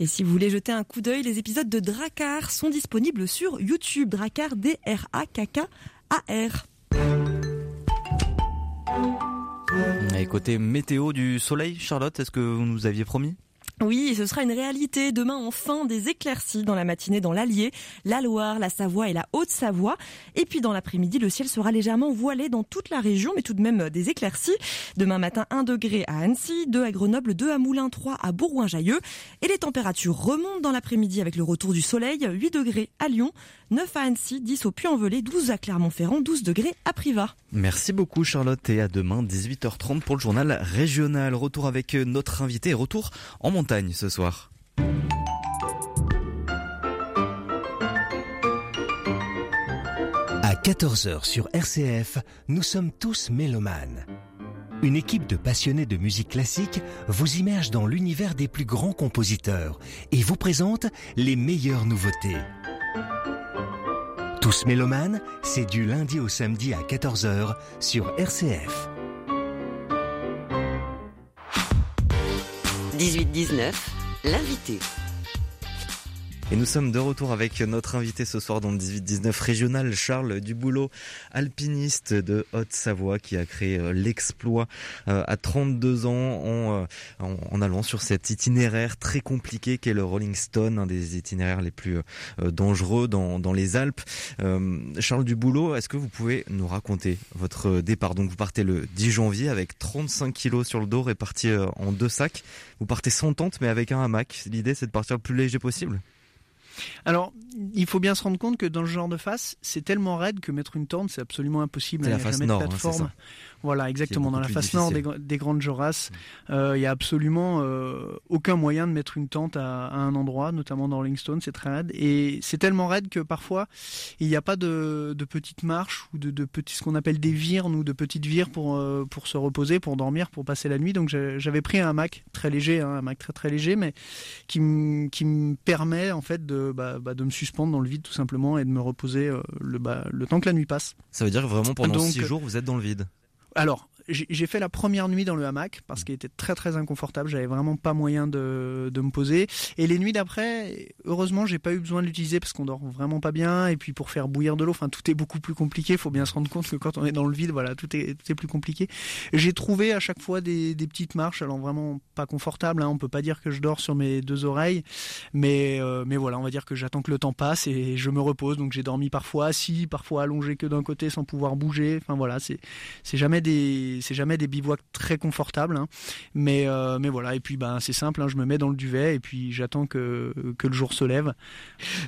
Et si vous voulez jeter un coup d'œil, les épisodes de Dracar sont disponibles sur YouTube. Dracar, D-R-A-K-K-A-R. Et côté météo du soleil, Charlotte, est-ce que vous nous aviez promis? Oui, ce sera une réalité. Demain, enfin, des éclaircies dans la matinée dans l'Allier, la Loire, la Savoie et la Haute-Savoie. Et puis dans l'après-midi, le ciel sera légèrement voilé dans toute la région, mais tout de même euh, des éclaircies. Demain matin, 1 degré à Annecy, 2 à Grenoble, 2 à Moulins, 3 à Bourgoin-Jailleux. Et les températures remontent dans l'après-midi avec le retour du soleil. 8 degrés à Lyon, 9 à Annecy, 10 au Puy-en-Velay, 12 à Clermont-Ferrand, 12 degrés à Privas. Merci beaucoup Charlotte et à demain 18h30 pour le journal régional. Retour avec notre invité et retour en montagne ce soir. À 14h sur RCF, nous sommes tous mélomanes. Une équipe de passionnés de musique classique vous immerge dans l'univers des plus grands compositeurs et vous présente les meilleures nouveautés. Tous mélomanes, c'est du lundi au samedi à 14h sur RCF. 18-19, l'invité. Et nous sommes de retour avec notre invité ce soir dans le 18-19 régional, Charles Duboulot, alpiniste de Haute-Savoie, qui a créé euh, l'exploit euh, à 32 ans euh, en, en, allant sur cet itinéraire très compliqué qu'est le Rolling Stone, un des itinéraires les plus dangereux dans, dans les Alpes. Charles Duboulot, est-ce que vous pouvez nous raconter votre départ? Donc vous partez le 10 janvier avec 35 kilos sur le dos répartis en deux sacs. Vous partez sans tente mais avec un hamac. L'idée c'est de partir le plus léger possible alors, il faut bien se rendre compte que dans le genre de face, c'est tellement raide que mettre une tente, c'est absolument impossible. C'est la face nord, hein, voilà, exactement. Dans la face nord des, grandes Jorasses, euh, il n'y a absolument euh, aucun moyen de mettre une tente à, un endroit, notamment dans Stone, c'est très raide. Et c'est tellement raide que parfois, il n'y a pas de, petites marches ou de, petits, ce qu'on appelle des vires, ou de petites vires pour, euh, pour se reposer, pour dormir, pour passer la nuit. Donc j'avais pris un hamac très léger, hein, un hamac très très léger, mais qui, me permet en fait de, bah, bah, de me suspendre dans le vide tout simplement et de me reposer le, bah, le temps que la nuit passe. Ça veut dire que vraiment pendant six jours, vous êtes dans le vide alors, j'ai fait la première nuit dans le hamac parce qu'il était très très inconfortable. J'avais vraiment pas moyen de, de, me poser. Et les nuits d'après, heureusement, j'ai pas eu besoin de l'utiliser parce qu'on dort vraiment pas bien. Et puis pour faire bouillir de l'eau, enfin tout est beaucoup plus compliqué. Il faut bien se rendre compte que quand on est dans le vide, voilà, tout est, tout est plus compliqué. J'ai trouvé à chaque fois des, des, petites marches, alors vraiment pas confortables. Hein. On peut pas dire que je dors sur mes deux oreilles, mais euh, mais voilà, on va dire que j'attends que le temps passe et je me repose. Donc j'ai dormi parfois assis, parfois allongé que d'un côté sans pouvoir bouger. Enfin voilà, c'est c'est jamais des c'est jamais des bivouacs très confortables, hein. mais euh, mais voilà. Et puis ben c'est simple, hein, je me mets dans le duvet et puis j'attends que que le jour se lève.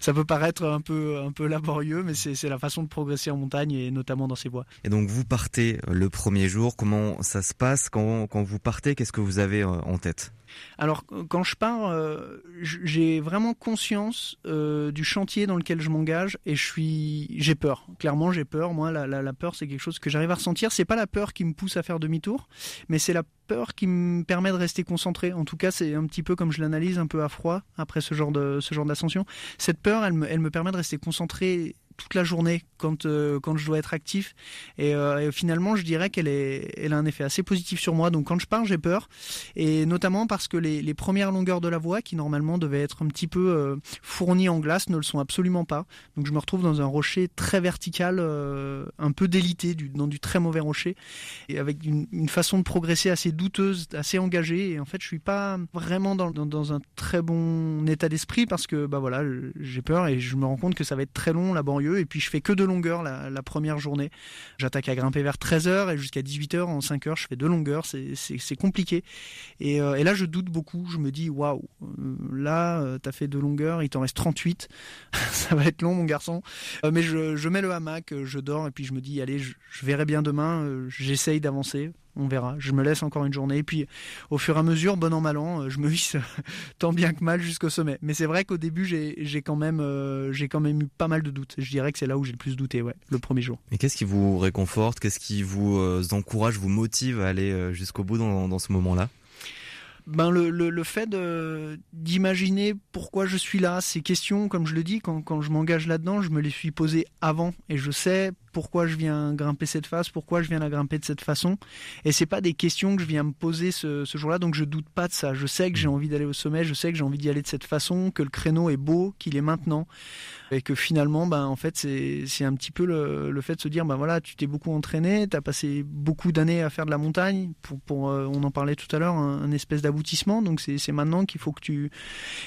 Ça peut paraître un peu un peu laborieux, mais c'est la façon de progresser en montagne et notamment dans ces voies. Et donc vous partez le premier jour. Comment ça se passe quand quand vous partez? Qu'est-ce que vous avez euh, en tête? Alors quand je pars, euh, j'ai vraiment conscience euh, du chantier dans lequel je m'engage et je suis, j'ai peur. Clairement, j'ai peur. Moi, la, la, la peur, c'est quelque chose que j'arrive à ressentir. C'est pas la peur qui me pousse à faire demi-tour, mais c'est la peur qui me permet de rester concentré. En tout cas, c'est un petit peu comme je l'analyse un peu à froid après ce genre de ce genre d'ascension. Cette peur, elle me, elle me permet de rester concentré toute la journée quand quand je dois être actif. Et, finalement, je dirais qu'elle elle a un effet assez positif sur moi. Donc quand je pars, j'ai peur, et notamment parce que les, les, premières longueurs de la voie, qui normalement devaient être un petit peu fournies en glace, ne le sont absolument pas. Donc je me retrouve dans un rocher très vertical, un peu délité, dans du très mauvais rocher, et avec une, façon de progresser assez douteuse, assez engagée. Et en fait, je suis pas vraiment dans, dans, un très bon état d'esprit parce que bah voilà, j'ai peur et je me rends compte que ça va être très long, laborieux. Et puis je fais que de longueur la, première journée. J'attaque à grimper vers 13h et jusqu'à 18h en 5 heures, je fais de longueur. C'est compliqué. Et, euh, et, là, je doute beaucoup. Je me dis, waouh, euh, là, euh, t'as fait de longueur, il t'en reste 38. ça va être long, mon garçon. mais je, mets le hamac, je dors et puis je me dis, allez, je verrai bien demain. J'essaye d'avancer on verra. Je me laisse encore une journée. Et puis, au fur et à mesure, bon an, mal an, je me hisse tant bien que mal jusqu'au sommet. Mais c'est vrai qu'au début, j'ai quand, même, euh, eu pas mal de doutes. Je dirais que c'est là où j'ai le plus douté, le premier jour. Et qu'est-ce qui vous réconforte? Qu'est-ce qui vous euh, encourage, vous motive à aller euh, jusqu'au bout dans ce moment-là? Ben le, le, le fait d'imaginer pourquoi je suis là, ces questions, comme je le dis, quand, quand je m'engage là-dedans, je me les suis posées avant et je sais pourquoi je viens grimper cette face, pourquoi je viens la grimper de cette façon. Et c'est pas des questions que je viens me poser ce, ce jour-là, donc je doute pas de ça. Je sais que j'ai mmh. envie d'aller au sommet, je sais que j'ai envie d'y aller de cette façon, que le créneau est beau, qu'il est maintenant et que finalement, ben, en fait, c'est un petit peu le, le, fait de se dire, ben voilà, tu t'es beaucoup entraîné, tu as passé beaucoup d'années à faire de la montagne, pour, pour euh, on en parlait tout à l'heure, un, espèce Donc c'est maintenant qu'il faut que tu,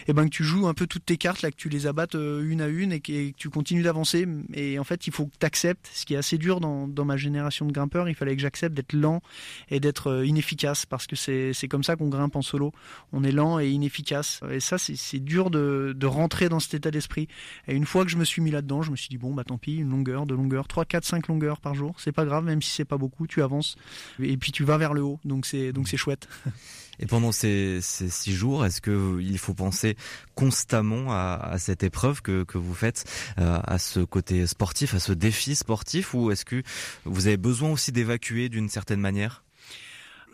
eh ben, que tu joues un peu toutes tes cartes, que tu les abattes euh, une à une et que, tu continues d'avancer. Et en fait, il faut que tu acceptes, ce qui est assez dur dans, ma génération de grimpeurs, il fallait que j'accepte d'être lent et d'être euh, inefficace, parce que c'est comme ça qu'on grimpe en solo. On est lent et inefficace. Et ça, c'est dur de, de rentrer dans cet état d'esprit. Et une fois que je me suis mis là-dedans, je me suis dit bon bah tant pis, une longueur, deux longueurs, 3, 4, 5 longueurs par jour, c'est pas grave, même si c'est pas beaucoup, tu avances et puis tu vas vers le haut, donc c'est donc c'est chouette. Et pendant ces, six jours, est-ce que il faut penser constamment à, cette épreuve que, que vous faites, euh, à ce côté sportif, à ce défi sportif, ou est-ce que vous avez besoin aussi d'évacuer d'une certaine manière?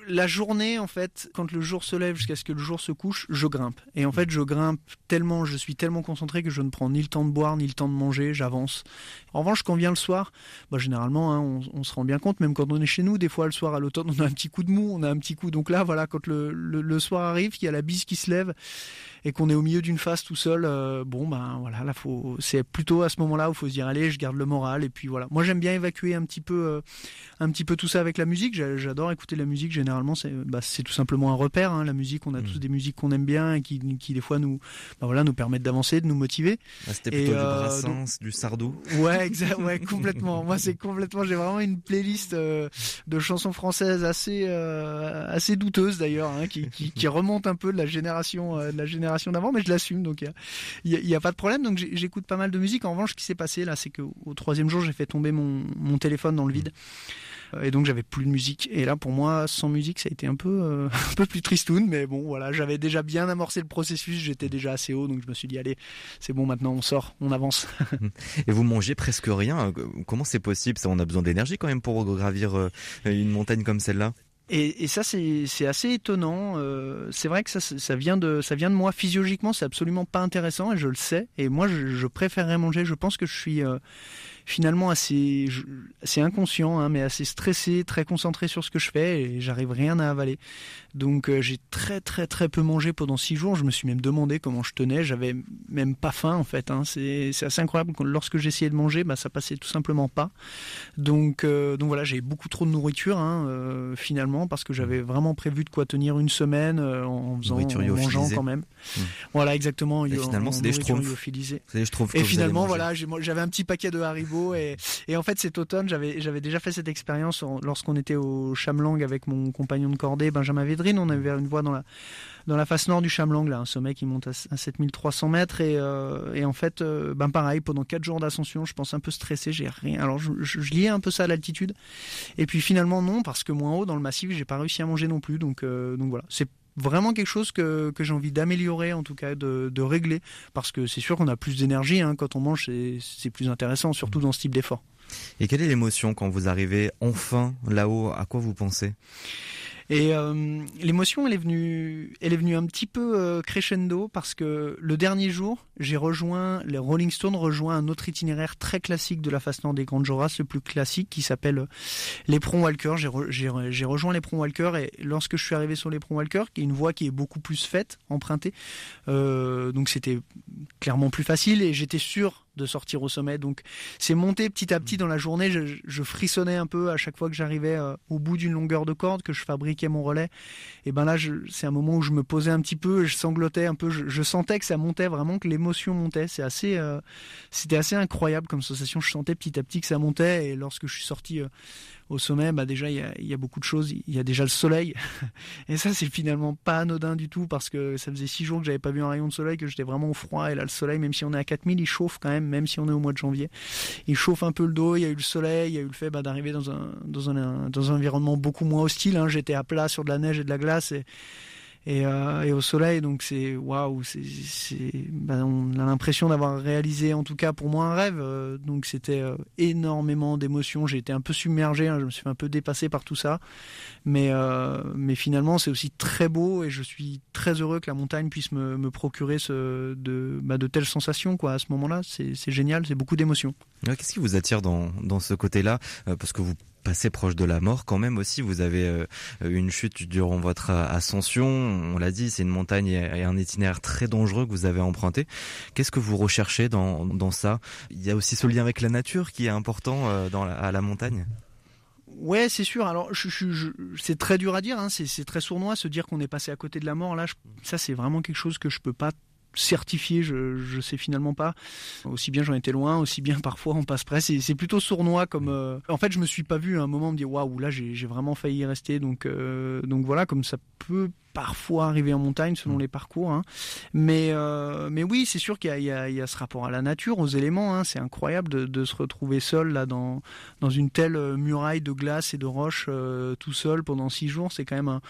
La journée, en fait, quand le jour se lève jusqu'à ce que le jour se couche, je grimpe. Et en fait, je grimpe tellement, je suis tellement concentré que je ne prends ni le temps de boire, ni le temps de manger, j'avance. En revanche, quand vient le soir, bah, généralement, hein, on, se rend bien compte, même quand on est chez nous, des fois, le soir à l'automne, on a un petit coup de mou, on a un petit coup. Donc là, voilà, quand le, soir arrive, il y a la bise qui se lève et qu'on est au milieu d'une phase tout seul, euh, bon, ben voilà, là, faut, c'est plutôt à ce moment-là où faut se dire, allez, je garde le moral. Et puis voilà. Moi, j'aime bien évacuer un petit peu, euh, un petit peu tout ça avec la musique. J'adore écouter la musique généralement c'est bah, tout simplement un repère. Hein, la musique, on a tous mm. des musiques qu'on aime bien et qui, qui des fois nous, bah, voilà, nous permettent d'avancer, de nous motiver. Ah, C'était plutôt du euh, Brassens, du Sardou. Ouais, exact, ouais, complètement. Moi, c'est complètement. J'ai vraiment une playlist euh, de chansons françaises assez, euh, assez douteuse d'ailleurs, hein, qui, qui, qui, remonte un peu de la génération, de la génération d'avant, mais je l'assume, donc il y, y, a pas de problème. Donc j'écoute pas mal de musique. En revanche, ce qui s'est passé là, c'est qu'au troisième jour, j'ai fait tomber mon, mon téléphone dans le vide. Euh, et donc j'avais plus de musique. Et là, pour moi, sans musique, ça a été un peu, euh, un peu plus tristoun, mais bon, voilà, j'avais déjà bien amorcé le processus, j'étais déjà assez haut, donc je me suis dit, allez, c'est bon, maintenant on sort, on avance. et vous mangez presque rien. Comment c'est possible? Ça, on a besoin d'énergie quand même pour gravir euh, une montagne comme celle-là. Et, et, ça, c'est assez étonnant. Euh, c'est vrai que ça, ça, vient de, ça vient de moi physiologiquement. C'est absolument pas intéressant et je le sais. Et moi, je, je préférerais manger. Je pense que je suis, euh, finalement assez, inconscient, hein, mais assez stressé, très concentré sur ce que je fais et j'arrive rien à avaler. Donc euh, j'ai très très très peu mangé pendant six jours. Je me suis même demandé comment je tenais. J'avais même pas faim en fait. Hein. C'est assez incroyable. Lorsque j'essayais de manger, bah, ça passait tout simplement pas. Donc euh, donc voilà, j'ai beaucoup trop de nourriture hein, euh, finalement parce que j'avais vraiment prévu de quoi tenir une semaine en faisant en mangeant quand même. Mmh. Voilà exactement. Et finalement c'est des je Et finalement voilà, j'avais un petit paquet de Haribo et, en fait, cet automne, j'avais, déjà fait cette expérience lorsqu'on était au Chamlang avec mon compagnon de cordée, Benjamin Védrine. On avait une voie dans la, face nord du Chamlang, là, un sommet qui monte à, 7300 mètres. Et, euh, et en fait, euh, ben pareil, pendant 4 jours d'ascension, je pense un peu stressé, j'ai rien. Alors, je, je, liais un peu ça à l'altitude. Et puis finalement, non, parce que moins haut, dans le massif, j'ai pas réussi à manger non plus. Donc, euh, voilà. C'est vraiment quelque chose que, que j'ai envie d'améliorer, en tout cas de, de régler, parce que c'est sûr qu'on a plus d'énergie hein, quand on mange, c'est plus intéressant, surtout dans ce type d'effort. Et quelle est l'émotion quand vous arrivez enfin là-haut? À quoi vous pensez? Et euh, l'émotion, elle est venue, elle est venue un petit peu euh, crescendo parce que le dernier jour, j'ai rejoint les Rolling Stones, rejoint un autre itinéraire très classique de la Fastnacht des Grandes Joras, le plus classique, qui s'appelle les Prom Walker. J'ai rejoint les Prom Walker et lorsque je suis arrivé sur les Prom Walker, qui est une voie qui est beaucoup plus faite, empruntée, euh, donc c'était clairement plus facile et j'étais sûr de sortir au sommet. Donc c'est monté petit à petit dans la journée. Je, frissonnais un peu à chaque fois que j'arrivais euh, au bout d'une longueur de corde, que je fabriquais mon relais. Et ben là, c'est un moment où je me posais un petit peu, je sanglotais un peu. Je, sentais que ça montait vraiment, que l'émotion montait. C'est assez, euh, c'était assez incroyable comme sensation. Je sentais petit à petit que ça montait. Et lorsque je suis sorti au sommet, bah déjà, il y a, beaucoup de choses. Il y a déjà le soleil. Et ça, c'est finalement pas anodin du tout parce que ça faisait six jours que j'avais pas vu un rayon de soleil, que j'étais vraiment au froid. Et là, le soleil, même si on est à 4000, il chauffe quand même, même si on est au mois de janvier. Il chauffe un peu le dos. Il y a eu le soleil. Il y a eu le fait bah, d'arriver dans un, dans, un, dans un environnement beaucoup moins hostile. Hein. J'étais à plat sur de la neige et de la glace. Et, euh, et, au soleil. Donc c'est waouh, ben, on a l'impression d'avoir réalisé en tout cas pour moi un rêve. Euh, donc c'était euh, énormément d'émotions. J'ai été un peu submergé, hein, je me suis un peu dépassé par tout ça. Mais, finalement c'est aussi très beau et je suis très heureux que la montagne puisse me, procurer bah, de telles sensations. À ce moment-là, c'est, génial, c'est beaucoup d'émotions. Qu'est-ce qui vous attire dans, dans ce côté-là? Parce que vous passé proche de la mort quand même aussi. Vous avez euh, une chute durant votre ascension. On l'a dit, c'est une montagne et un itinéraire très dangereux que vous avez emprunté. Qu'est-ce que vous recherchez dans, dans ça? Il y a aussi ce lien avec la nature qui est important euh, dans à la montagne? Ouais, c'est sûr. Alors, c'est très dur à dire. Hein. C'est très sournois se dire qu'on est passé à côté de la mort. Là, ça, c'est vraiment quelque chose que je peux pas certifié, je, je sais finalement pas. Aussi bien j'en étais loin, aussi bien parfois on passe près. C'est plutôt sournois comme. Euh, en fait, je me suis pas vu à un moment me dire waouh, là j'ai vraiment failli y rester. Donc, euh, donc voilà, comme ça peut parfois arriver en montagne selon mm. les parcours. Hein. Mais, euh, mais oui, c'est sûr qu'il y, y, a ce rapport à la nature, aux éléments. Hein. C'est incroyable de, de, se retrouver seul là dans, dans une telle muraille de glace et de roches tout seul pendant six jours. C'est quand même un,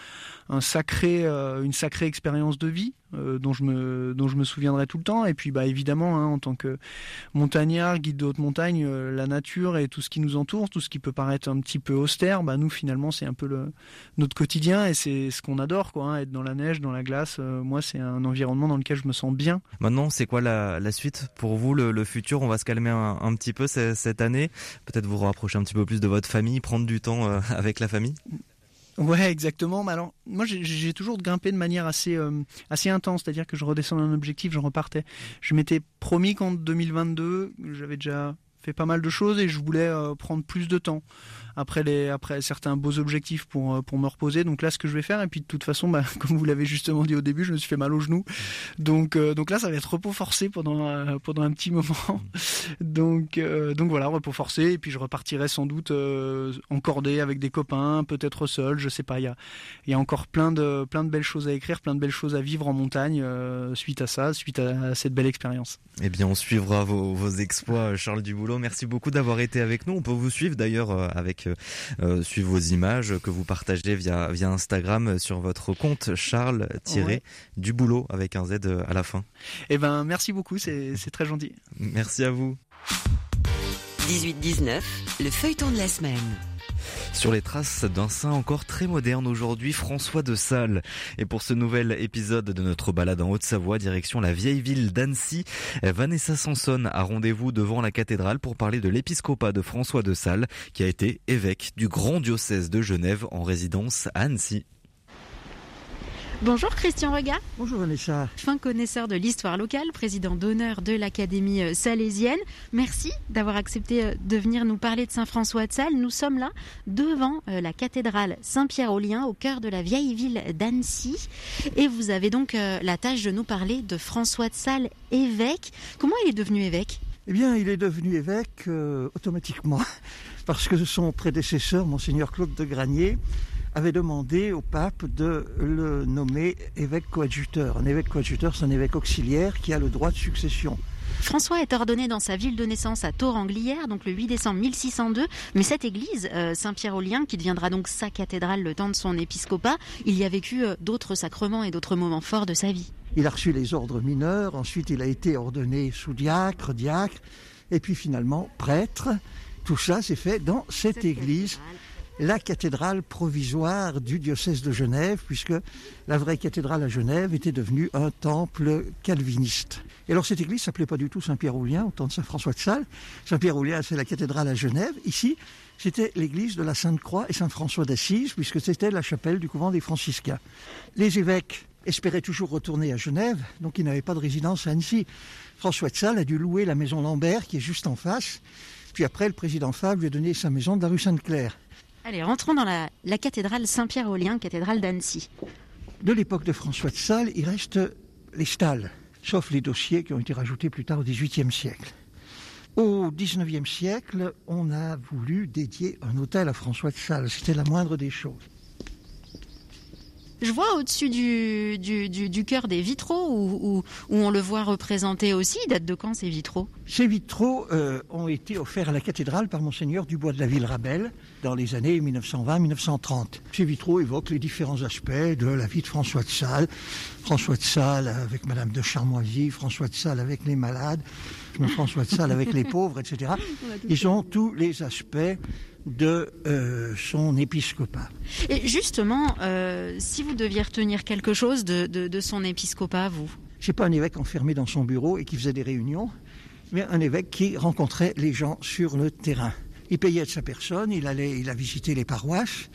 un sacré, une sacrée expérience de vie. Euh, dont je me dont je me souviendrai tout le temps et puis bah évidemment hein, en tant que montagnard guide de haute montagne euh, la nature et tout ce qui nous entoure tout ce qui peut paraître un petit peu austère bah nous finalement c'est un peu le notre quotidien et c'est ce qu'on adore quoi hein, être dans la neige dans la glace euh, moi c'est un environnement dans lequel je me sens bien. Maintenant c'est quoi la, la, suite pour vous le, futur? On va se calmer un, un petit peu cette année. Peut-être vous rapprocher un petit peu plus de votre famille prendre du temps avec la famille? Ouais, exactement. Mais alors, moi, j'ai toujours grimpé de manière assez, euh, assez intense, c'est-à-dire que je redescendais un objectif, je repartais. Je m'étais promis qu'en 2022, j'avais déjà fait pas mal de choses et je voulais euh, prendre plus de temps après les après certains beaux objectifs pour euh, pour me reposer. Donc là, ce que je vais faire, et puis de toute façon, bah, comme vous l'avez justement dit au début, je me suis fait mal au genou. Donc euh, donc là, ça va être repos forcé pendant pendant un petit moment. donc donc voilà, repos forcé. Et puis je repartirai sans doute en cordée avec des copains, peut-être seul, je sais pas. Il y a y a encore plein de plein de belles choses à écrire, plein de belles choses à vivre en montagne suite à ça, suite à, cette belle expérience. Eh bien, on suivra vos, vos exploits, Charles Duboulot. Merci beaucoup d'avoir été avec nous. On peut vous suivre d'ailleurs avec euh, suivre vos images que vous partagez via, via Instagram sur votre compte Charles-du boulot avec un Z à la fin. Eh ben, merci beaucoup, c'est très gentil. Merci à vous. 18-19, le feuilleton de la semaine. Sur les traces d'un saint encore très moderne aujourd'hui, François de Sales. Et pour ce nouvel épisode de notre balade en Haute-Savoie, direction la vieille ville d'Annecy, Vanessa Sanson a rendez-vous devant la cathédrale pour parler de l'épiscopat de François de Sales, qui a été évêque du grand diocèse de Genève en résidence à Annecy. Bonjour Christian Rega. Bonjour Vanessa. Fin connaisseur de l'histoire locale, président d'honneur de l'Académie euh, salésienne. Merci d'avoir accepté euh, de venir nous parler de Saint-François de Sales. Nous sommes là devant euh, la cathédrale Saint-Pierre-aux-Liens au cœur de la vieille ville d'Annecy. Et vous avez donc la tâche de nous parler de François de Sales, évêque. Comment il est devenu évêque? Eh bien, il est devenu évêque automatiquement parce que son prédécesseur, monseigneur Claude de Granier, avait demandé au pape de le nommer évêque coadjuteur. Un évêque coadjuteur, c'est un évêque auxiliaire qui a le droit de succession. François est ordonné dans sa ville de naissance à Tours-Anglière, donc le 8 décembre 1602. Mais cette église, euh, Saint-Pierre-aux-Liens, qui deviendra donc sa cathédrale le temps de son épiscopat, il y a vécu euh, d'autres sacrements et d'autres moments forts de sa vie. Il a reçu les ordres mineurs, ensuite il a été ordonné sous-diacre, diacre, et puis finalement prêtre. Tout ça s'est fait dans cette, église la cathédrale provisoire du diocèse de Genève, puisque la vraie cathédrale à Genève était devenue un temple calviniste. Et alors cette église s'appelait pas du tout Saint-Pierre-Aulien au temps de Saint-François de Sales. Saint-Pierre-Aulien, c'est la cathédrale à Genève. Ici, c'était l'église de la Sainte-Croix et Saint-François d'Assise, puisque c'était la chapelle du couvent des franciscains. Les évêques espéraient toujours retourner à Genève, donc ils n'avaient pas de résidence à Annecy. François de Sales a dû louer la maison Lambert, qui est juste en face. Puis après, le président Fabre lui a donné sa maison de la rue Sainte-Claire. Allez, rentrons dans la, cathédrale Saint-Pierre-Aulien, cathédrale d'Annecy. De l'époque de François de Sales, il reste les stalles, sauf les dossiers qui ont été rajoutés plus tard au XVIIIe siècle. Au XIXe siècle, on a voulu dédier un hôtel à François de Sales. C'était la moindre des choses. Je vois au-dessus du, du, du, du cœur des vitraux où, où, où, on le voit représenté aussi. Ils datent de quand ces vitraux? Ces vitraux euh, ont été offerts à la cathédrale par Monseigneur Dubois de la Ville-Rabel dans les années 1920-1930. Ces vitraux évoquent les différents aspects de la vie de François de Sales. François de Sales avec Madame de Charmoisy, François de Sales avec les malades, François de Sales avec les pauvres, etc. Ils ont tous les aspects de euh, son épiscopat. Et justement, euh, si vous deviez retenir quelque chose de, de, de son épiscopat, vous? C'est pas un évêque enfermé dans son bureau et qui faisait des réunions, mais un évêque qui rencontrait les gens sur le terrain. Il payait de sa personne, il allait, il a visité les paroisses,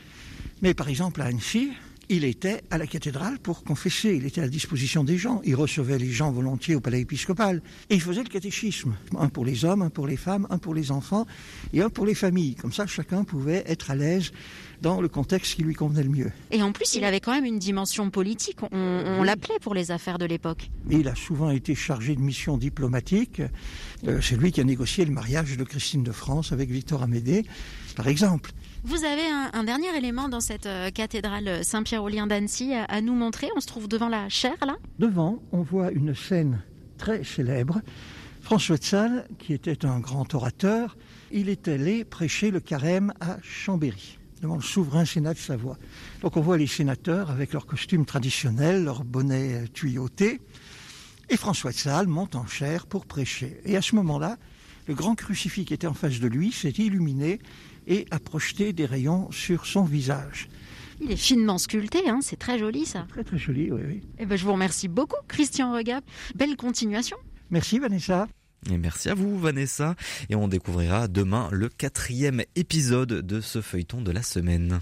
mais par exemple à Annecy, il était à la cathédrale pour confesser, il était à la disposition des gens, il recevait les gens volontiers au palais épiscopal, et il faisait le catéchisme, un pour les hommes, un pour les femmes, un pour les enfants, et un pour les familles. Comme ça, chacun pouvait être à l'aise dans le contexte qui lui convenait le mieux. Et en plus, il avait quand même une dimension politique, on, on l'appelait pour les affaires de l'époque. Il a souvent été chargé de missions diplomatiques, euh, c'est lui qui a négocié le mariage de Christine de France avec Victor Amédée, par exemple. Vous avez un, un, dernier élément dans cette euh, cathédrale Saint-Pierre-Aulien d'Annecy à, à, nous montrer. On se trouve devant la chaire, là Devant, on voit une scène très célèbre. François de Sales, qui était un grand orateur, il est allé prêcher le carême à Chambéry le souverain Sénat de Savoie. Donc on voit les sénateurs avec leurs costumes traditionnels, leurs bonnets tuyautés, et François de Sales monte en chair pour prêcher. Et à ce moment-là, le grand crucifix qui était en face de lui s'est illuminé et a projeté des rayons sur son visage. Il est finement sculpté, hein c'est très joli ça. Très très joli, oui. oui. Eh ben, je vous remercie beaucoup, Christian Regap. Belle continuation. Merci Vanessa. Et merci à vous Vanessa. Et on découvrira demain le quatrième épisode de ce feuilleton de la semaine.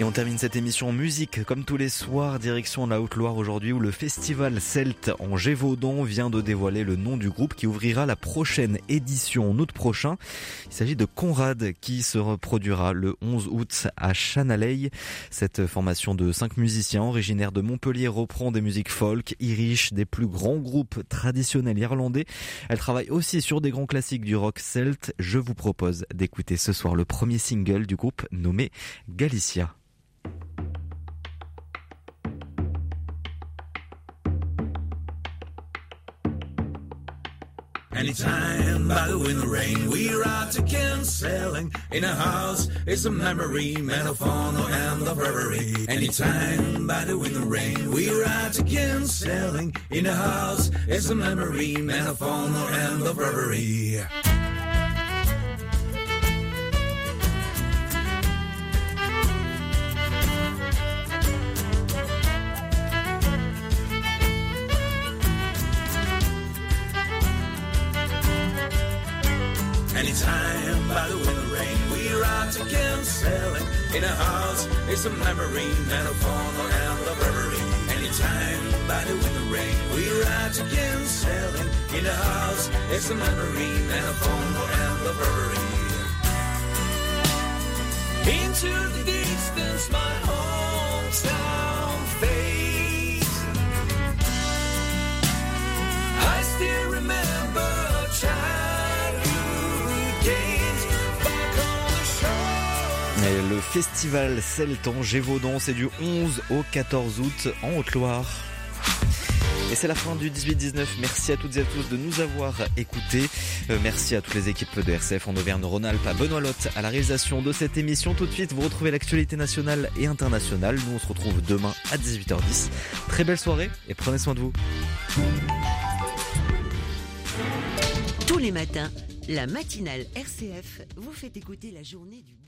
Et on termine cette émission musique, comme tous les soirs, direction la Haute-Loire aujourd'hui, où le festival Celte en Gévaudan vient de dévoiler le nom du groupe qui ouvrira la prochaine édition en août prochain. Il s'agit de Conrad qui se reproduira le 11 août à Chanaley. Cette formation de cinq musiciens originaires de Montpellier reprend des musiques folk, irish, des plus grands groupes traditionnels irlandais. Elle travaille aussi sur des grands classiques du rock celte. Je vous propose d'écouter ce soir le premier single du groupe nommé Galicia. Anytime by the wind and rain, we ride to Kinselling. In a house, it's a memory, Metaphano and the reverie. Anytime by the wind and rain, we ride to Kinselling. In a house, it's a memory, Metaphano and the reverie. Anytime by the wind and rain, we ride to Kinselling. In a house, it's a memory, Metaphano and the reverie. Anytime by the wind and rain, we ride to Kinselling. In a house, it's a memory, Metaphano and the reverie. Into the distance, my hometown fades. Festival Celte en Gévaudan, c'est du 11 au 14 août en Haute-Loire. Et c'est la fin du 18-19. Merci à toutes et à tous de nous avoir écoutés. Euh, merci à toutes les équipes de RCF en Auvergne-Rhône-Alpes, à Benoît Lotte à la réalisation de cette émission. Tout de suite, vous retrouvez l'actualité nationale et internationale. Nous, on se retrouve demain à 18h10. Très belle soirée et prenez soin de vous. Tous les matins, La matinale RCF vous fait écouter la journée du